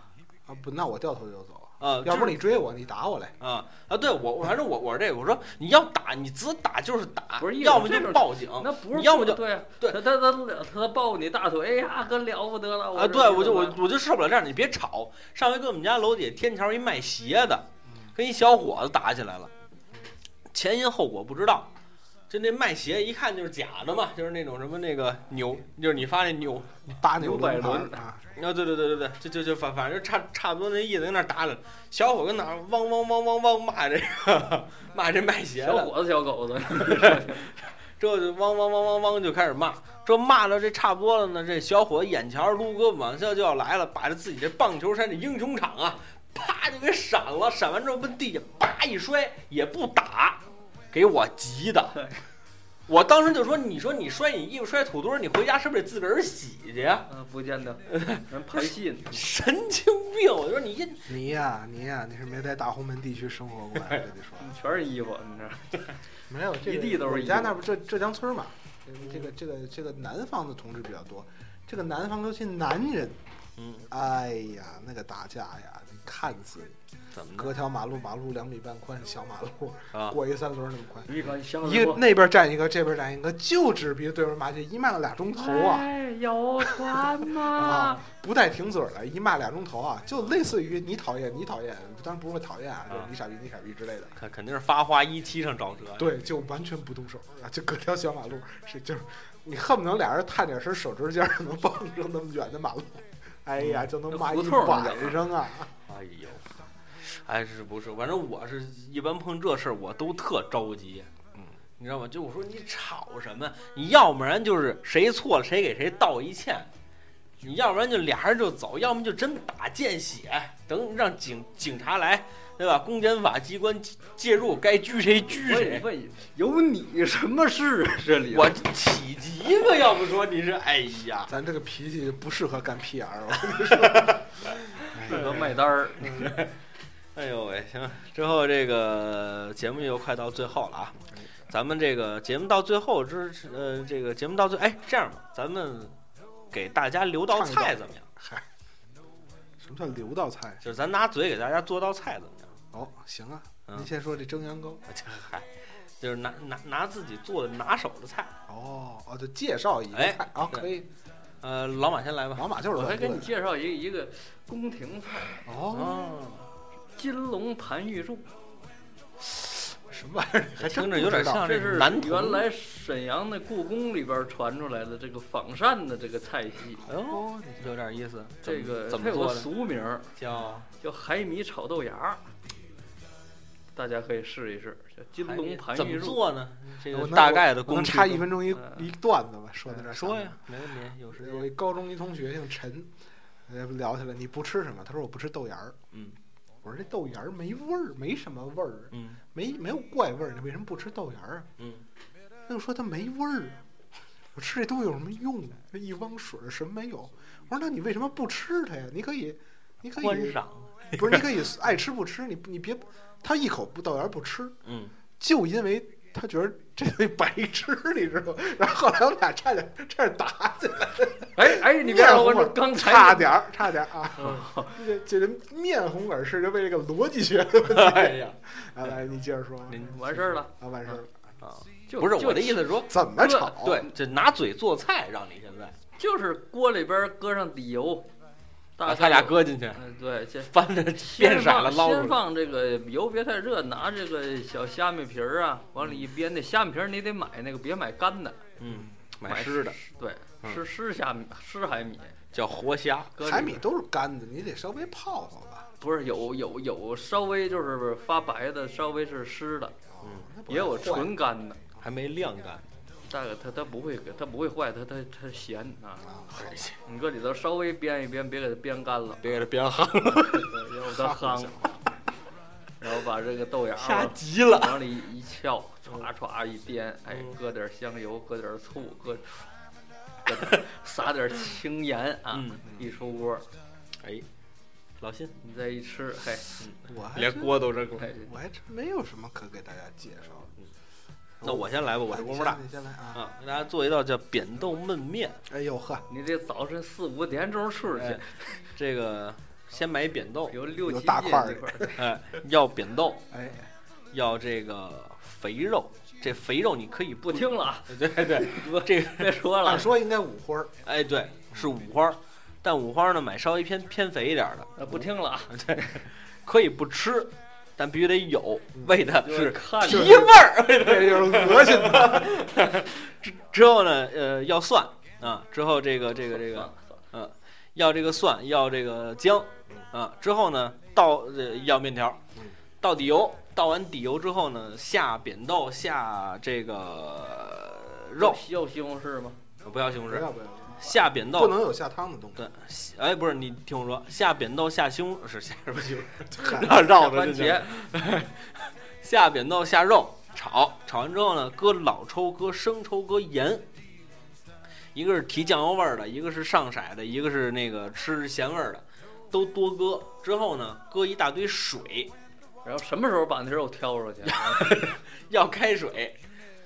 C: 啊，不，那我掉头就走。
A: 啊，
C: 要不
A: 是
C: 你追我，你打我来。
A: 啊啊，对我我反正我我是这个，我说你要打你只打就是打
B: 不是，
A: 要么就报警
B: 那不是
A: 你要么就
B: 对啊，
A: 对
B: 他他他他抱你大腿，哎呀，可了不得了！
A: 啊，对我就我
B: 我
A: 我就受不了这样，你别吵。上回跟我们家楼底下天桥一卖鞋的，
C: 嗯
A: 跟一小伙子打起来了，前因后果不知道。就那卖鞋一看就是假的嘛，就是那种什么那个扭，就是你发那扭
C: 八扭
B: 牛百
C: 轮啊，
A: 啊，对对对对对，就就就反反正差差不多那意思，跟那儿打了。小伙跟那儿汪汪汪汪汪骂这个骂这卖鞋的，
B: 小伙子小狗子，
A: 之后就汪汪汪汪汪就开始骂，这骂到这差不多了呢，这小伙眼瞧着撸胳膊往下就要来了，把这自己这棒球衫这英雄场啊，啪就给闪了，闪完之后奔地下叭一摔，也不打，给我急的。我当时就说：“你说你摔你衣服摔土堆儿，你回家是不是得自个儿洗去呀？
B: 啊，不见得，人拍戏呢。
A: 神经病！我说你一
C: 你呀你呀，你是没在大红门地区生活过呀，这得说。
B: 全是衣服，你知道？
C: 没有，这个
B: 一地都是
C: 我家那不浙浙江村嘛，这个这个这个南方的同志比较多，这个南方尤其男人，
A: 嗯，
C: 哎呀，那个打架呀，你看死你！
A: 怎么
C: 隔条马路，马路两米半宽，小马路
A: 啊？
C: 过一三轮那么宽，
B: 一个像
C: 一个那边站一个，这边站一个，就只比对面骂街，一骂了俩钟头啊！
B: 哎，有船吗
C: 啊？，不带停嘴儿的，一骂俩钟头啊，就类似于你讨厌你讨厌，当然不是说讨厌啊，就是
A: 啊
C: 你傻逼你傻逼之类的。
A: 肯肯定是发花一踢上找辙。
C: 对，就完全不动手啊，就隔条小马路，是就是你恨不能俩人探点身手指尖能蹦上那么远的马路，哎呀，就能骂一
B: 胡同儿
C: 晚上啊！
A: 哎呦，哎是不是？反正我是一般碰这事儿我都特着急，
C: 嗯，
A: 你知道吗？就我说你吵什么？你要不然就是谁错了谁给谁道一歉，你要不然就俩人就走，要么就真打见血，等让警警察来，对吧？公检法机关介介入，该拘谁拘
B: 问
A: 谁。
B: 问有你什么事啊？这里
A: 我起急了，要不说你是哎呀，
C: 咱这个脾气不适合干 PR，我跟你说。
B: 适合卖单儿。
A: 哎呦喂，行，之后这个节目又快到最后了啊，咱们这个节目到最后之呃，这个节目到最哎，这样吧，咱们给大家留道菜怎么样？
C: 嗨，什么叫留道菜？
A: 就是咱拿嘴给大家做道菜怎么样？
C: 哦，行啊，
A: 嗯
C: 您先说这蒸羊羔。
A: 这 嗨，就是拿拿拿自己做的拿手的菜。
C: 哦哦，就介绍一个
A: 哎
C: 菜啊，
A: 对
C: 可以。
A: 呃，老马先来吧。
C: 老马就是
B: 我还给你介绍一个一个宫廷菜，
C: 哦，
A: 哦，
B: 金龙盘玉柱，
C: 什么玩意儿？还真
A: 听着有点像
B: 这是
A: 男童
B: 原来沈阳的故宫里边传出来的这个仿膳的这个菜系。
A: 哎呦，
C: 哦，
A: 有点意思。怎
B: 这
A: 么
B: 个它有个
A: 怎么做的？
B: 俗名儿
A: 叫
B: 叫海米炒豆芽儿，大家可以试一试，叫金龙盘
A: 怎么。做呢？这
C: 我能
A: 个大概的
C: 我能
A: 工序
C: 插一分钟一
B: 嗯
C: 一段子吧，说到这儿
A: 说呀，没问题，有时间。
C: 我一高中一同学姓陈，呃，聊起来你不吃什么？他说我不吃豆芽儿。
A: 嗯
C: 我说这豆芽儿没味儿，没什么味儿，
A: 嗯
C: 没没有怪味儿，你为什么不吃豆芽儿啊？
A: 嗯，
C: 他就说它没味儿。我吃这东西有什么用？那一汪水儿什么没有？我说那你为什么不吃它呀？你可以，你可以，
A: 观赏。
C: 不是你可以爱吃不吃，你你别，他一口不豆芽不吃，
A: 嗯，
C: 就因为他觉得 这东西白吃，你知道吗？然后后来我们俩差点差点打起来，
B: 哎哎，你别说，我说刚才
C: 差点儿差点儿啊！
B: 嗯
C: 这这人面红耳赤，就为这个逻辑学的问题。
A: 哎呀，
C: 来来，你接着说。
B: 完事儿了，
C: 啊，完事儿了。
A: 啊，
B: 就
A: 不是我的意思说，
C: 怎么炒？
A: 对，这拿嘴做菜，让你现在
B: 就是锅里边搁上底油，大
A: 把他俩搁进去，
B: 嗯，对，先
A: 翻着
B: 先
A: 变色了
B: 捞先
A: 捞出来。
B: 放这个油别太热，拿这个小虾米皮儿啊，往里一煸。那虾米皮儿你得买那个，别买干的，
A: 嗯，买湿的，
B: 对，
A: 嗯
B: 是湿虾米，湿海米。
A: 叫活虾。
B: 搁
C: 海米都是干的，你得稍微泡泡吧。
B: 不是有有有稍微就是发白的，稍微是湿的，
A: 嗯，
B: 也有纯干的。
A: 还没晾干。
B: 大哥它它不会它不会坏，它它它咸啊。
C: 啊，
B: 你搁里头稍微煸一煸，别给它煸干了，
A: 别给它煸夯，
B: 了要不它夯。然后把这个豆芽
A: 吓
B: 儿
A: 急了。
B: 往里一翘，歘歘一颠，哎，
A: 嗯
B: 搁点香油，搁点醋，搁 搁点撒点青盐啊，
A: 嗯，
B: 一出锅，
A: 哎，老辛，
B: 你再一吃，嘿，
A: 连
C: 我还真
A: 锅都扔了。
B: 嘿，
C: 我还真没有什么可给大家介绍的。
A: 那我先来吧，我这功夫大
C: 你先来啊！
A: 啊，给大家做一道叫扁豆焖面。
C: 哎呦呵，
B: 你这早晨四五点钟出去
A: 哎，这个先买扁豆，
B: 有六七
C: 大块儿
B: 这块儿，
A: 哎，要扁豆，
C: 哎，
A: 要这个肥肉。这肥肉你可以
B: 不听了 啊，
A: 对对，这个
B: 别说了
C: 按，说应该五花儿，
A: 哎对是五花，但五花呢买稍微偏偏肥一点的，
B: 呃不听了啊，
A: 对，可以不吃，但必须得有，为的
B: 是
A: 提味儿。
C: 这就是 恶心的。
A: 之之后呢，呃，要蒜啊，之后这个这个这个
B: 算了
A: 要这个蒜，要这个姜啊，之后呢倒呃要面条
C: 嗯，
A: 倒底油，倒完底油之后呢，下扁豆，下这个肉，
B: 要西红柿吗？
A: 不要西红柿，
C: 不要不要，
A: 下扁豆。
C: 不能有下汤的东西。
A: 对，哎，不是你听我说，下扁豆下胸 是下什么西红
C: 嗨
A: 柿？绕着
B: 番
A: 这叫
B: 茄，
A: 下扁豆下肉炒，炒完之后呢，搁老抽、搁生抽、搁盐，一个是提酱油味儿的，一个是上色的，一个是那个吃咸味儿的，都多搁。之后呢，搁一大堆水，
B: 然后什么时候把那肉挑出去？
A: 要开水。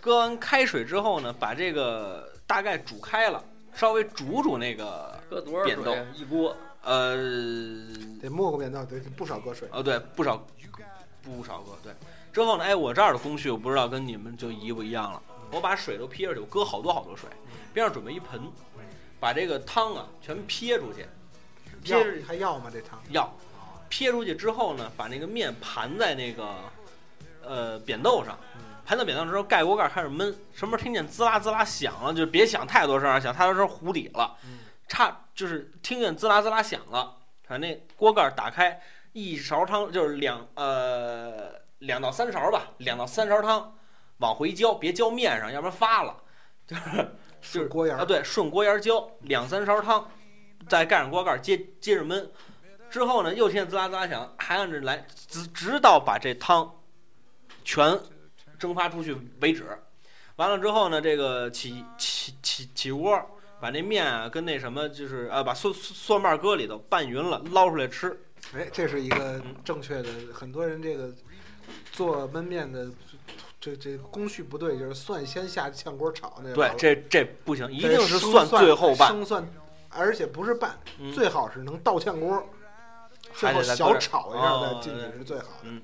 A: 搁完开水之后呢，把这个大概煮开了，稍微煮煮那个
B: 搁多少
A: 扁豆？
B: 一锅，
A: 呃
C: 得没过扁豆，得不少搁水。
A: 哦对，不少不少搁对。之后呢，哎，我这儿的工序我不知道跟你们就一不一样了。我把水都撇出去，我搁好多好多水，边上准备一盆，把这个汤啊全撇出去，撇出去
C: 还要吗？这汤？
A: 要撇出去之后呢，把那个面盘在那个呃扁豆上，盘到扁豆上之后盖锅盖开始焖，什么时候听见滋啦滋啦响了，就别想太多声儿，想太多声儿糊底了，差就是听见滋啦滋啦响了，把那锅盖打开，一勺汤就是两呃两到三勺吧，两到三勺汤往回浇，别浇面上，要不然发了，就是就是
C: 锅沿儿
A: 啊，对，顺锅沿儿浇两三勺汤，再盖上锅盖儿接接着焖。之后呢，又听见滋啦滋啦响，还按着来，直直到把这汤全蒸发出去为止。完了之后呢，这个起起起起锅，把那面啊跟那什么就是呃，把蒜蒜瓣搁里头拌匀了，捞出来吃。
C: 哎，这是一个正确的。很多人这个做焖面的，这这个工序不对，就是蒜先下炝锅炒那个。
A: 对，这这不行，一定是蒜最后拌，
C: 生蒜，而且不是拌，
A: 嗯
C: 最好是能倒炝锅，最后小炒一下
A: 哦
C: 再进去是最好的。
A: 嗯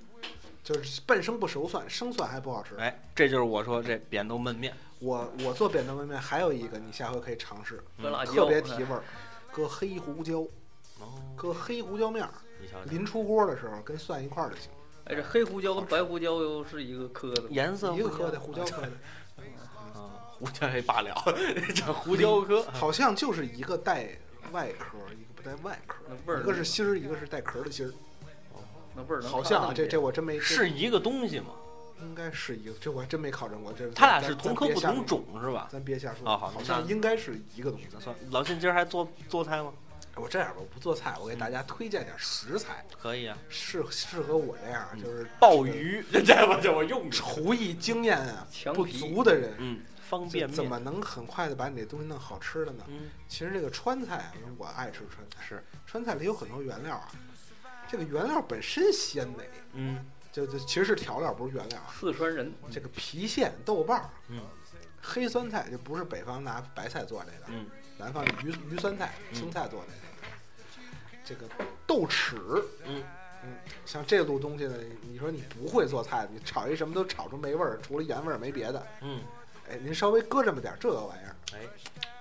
C: 就是半生不熟蒜，生蒜还不好吃。
A: 哎，这就是我说这扁豆焖面。
C: 我我做扁豆焖面还有一个，你下回可以尝试，特别提味儿，搁黑胡椒，
A: 哦，
C: 搁黑胡椒面儿，临出锅的时候跟蒜一块儿就行，
B: 哎，这黑胡椒跟白胡椒又是一个科的，
A: 颜色
C: 一个科的胡椒科的，
A: 啊，胡椒也罢了，这胡椒科。
C: 好像就是一个带外壳，一个不带外壳
B: 那，味儿
C: 一个是芯儿，一个是带壳的芯儿，
B: 那味儿能
C: 好像啊，这这我真没
A: 是一个东西吗？
C: 应该是一个，这我还真没考证过，这
A: 他俩是同科不同，种是吧？
C: 咱别瞎说，
A: 哦好
C: 好像应该是一个东西。
A: 那算了，老辛今儿还做做菜吗？
C: 我这样吧，我不做菜，我给大家推荐点食材，
A: 可以啊，
C: 适适合我这样就是
A: 鲍鱼，这 这我这我用。
C: 厨艺经验啊 不足的人，
A: 嗯，方便面。
C: 怎么能很快的把你这东西弄好吃的呢？
A: 嗯，
C: 其实这个川菜啊，因为我爱吃川菜，
A: 是，
C: 川菜里有很多原料啊，这个原料本身鲜美，
A: 嗯
C: 就就其实是调料，不是原料啊。
B: 四川人
C: 这个郫县豆瓣儿，
A: 嗯
C: 黑酸菜就不是北方拿白菜做这个，
A: 嗯
C: 南方的鱼鱼酸菜、
A: 嗯
C: 青菜做这个。这个豆豉，
A: 嗯
C: 嗯，像这路东西呢，你说你不会做菜，你炒一什么都炒出没味儿，除了盐味儿没别的。
A: 嗯，
C: 哎，您稍微搁这么点儿这个玩意儿，
A: 哎，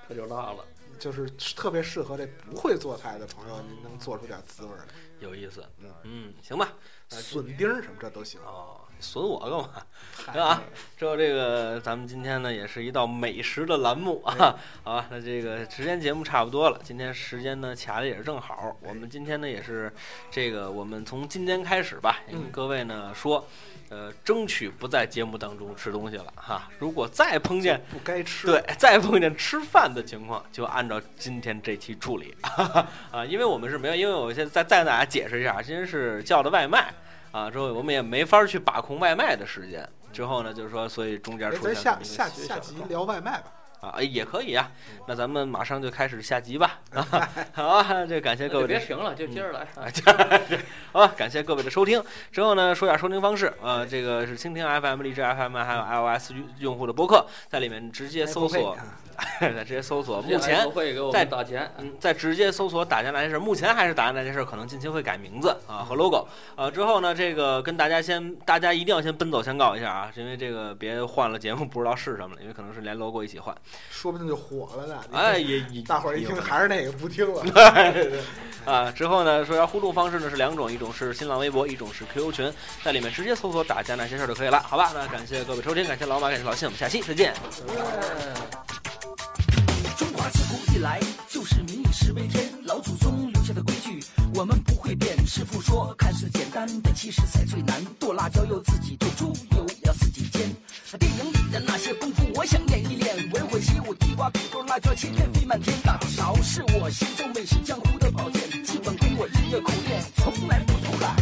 B: 它就辣了，
C: 就是特别适合这不会做菜的朋友，您能做出点滋味来。
A: 有意思。
C: 嗯，
A: 嗯，行吧。
C: 笋丁儿什么这都行。
A: 哦，损我干嘛？对吧？之后这个咱们今天呢也是一道美食的栏目啊，好吧，那这个时间节目差不多了，今天时间呢卡的也是正好，我们今天呢也是这个我们从今天开始吧，也跟
C: 嗯
A: 各位呢说，呃，争取不在节目当中吃东西了哈，如果再碰见
C: 不该吃。
A: 对，再碰见吃饭的情况，就按照今天这期处理 啊，因为我们是没有，因为我现在再再跟大家解释一下，今天是叫的外卖啊，之后我们也没法去把控外卖的时间。之后呢，就是说，所以中间
C: 哎，
A: 出现
C: 咱
A: 这么一个
C: 下下下集聊外卖吧。
A: 啊，哎也可以啊。那咱们马上就开始下集吧。啊，好啊，这感谢各位
B: 别停了，就接着来。啊
A: 好吧，感谢各位的收听。之后呢，说一下收听方式，呃，这个是蜻蜓 FM、荔枝 FM 还有 iOS 用用户的播客，在里面直接搜索，直接搜索。目前
B: 不会给我
A: 在
B: 们打钱，
A: 嗯，再直接搜索“打钱那些事”，目前还是“打钱那些事”，可能近期会改名字啊和 logo。呃，之后呢，这个跟大家先，大家一定要先奔走相告一下啊，因为这个别换了节目不知道是什么了，因为可能是连 logo 一起换。
C: 说不定就火了呢。
A: 哎，也也
C: 大伙儿一听还是那个不听了。
A: 啊，之后呢，说要互动方式呢是两种，一种是新浪微博，一种是 QQ 群，在里面直接搜索“打架那些事儿”就可以了，好吧？那感谢各位收听，感谢老马，感谢老谢，我们下期再见。
E: 中华自古以来就是民以食为天，老祖宗留下的规矩我们不会变。师傅说，看似简单的其实才最难，剁辣椒要自己剁，猪油要自己煎。电影里的那些功夫，我想练一练。文火起舞，地瓜、土豆、辣椒切片飞满天，大头勺是我心中美食江湖的宝剑，基本功我日夜苦练，从来不偷懒。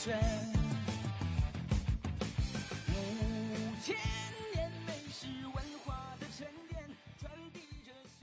E: 五千年没是为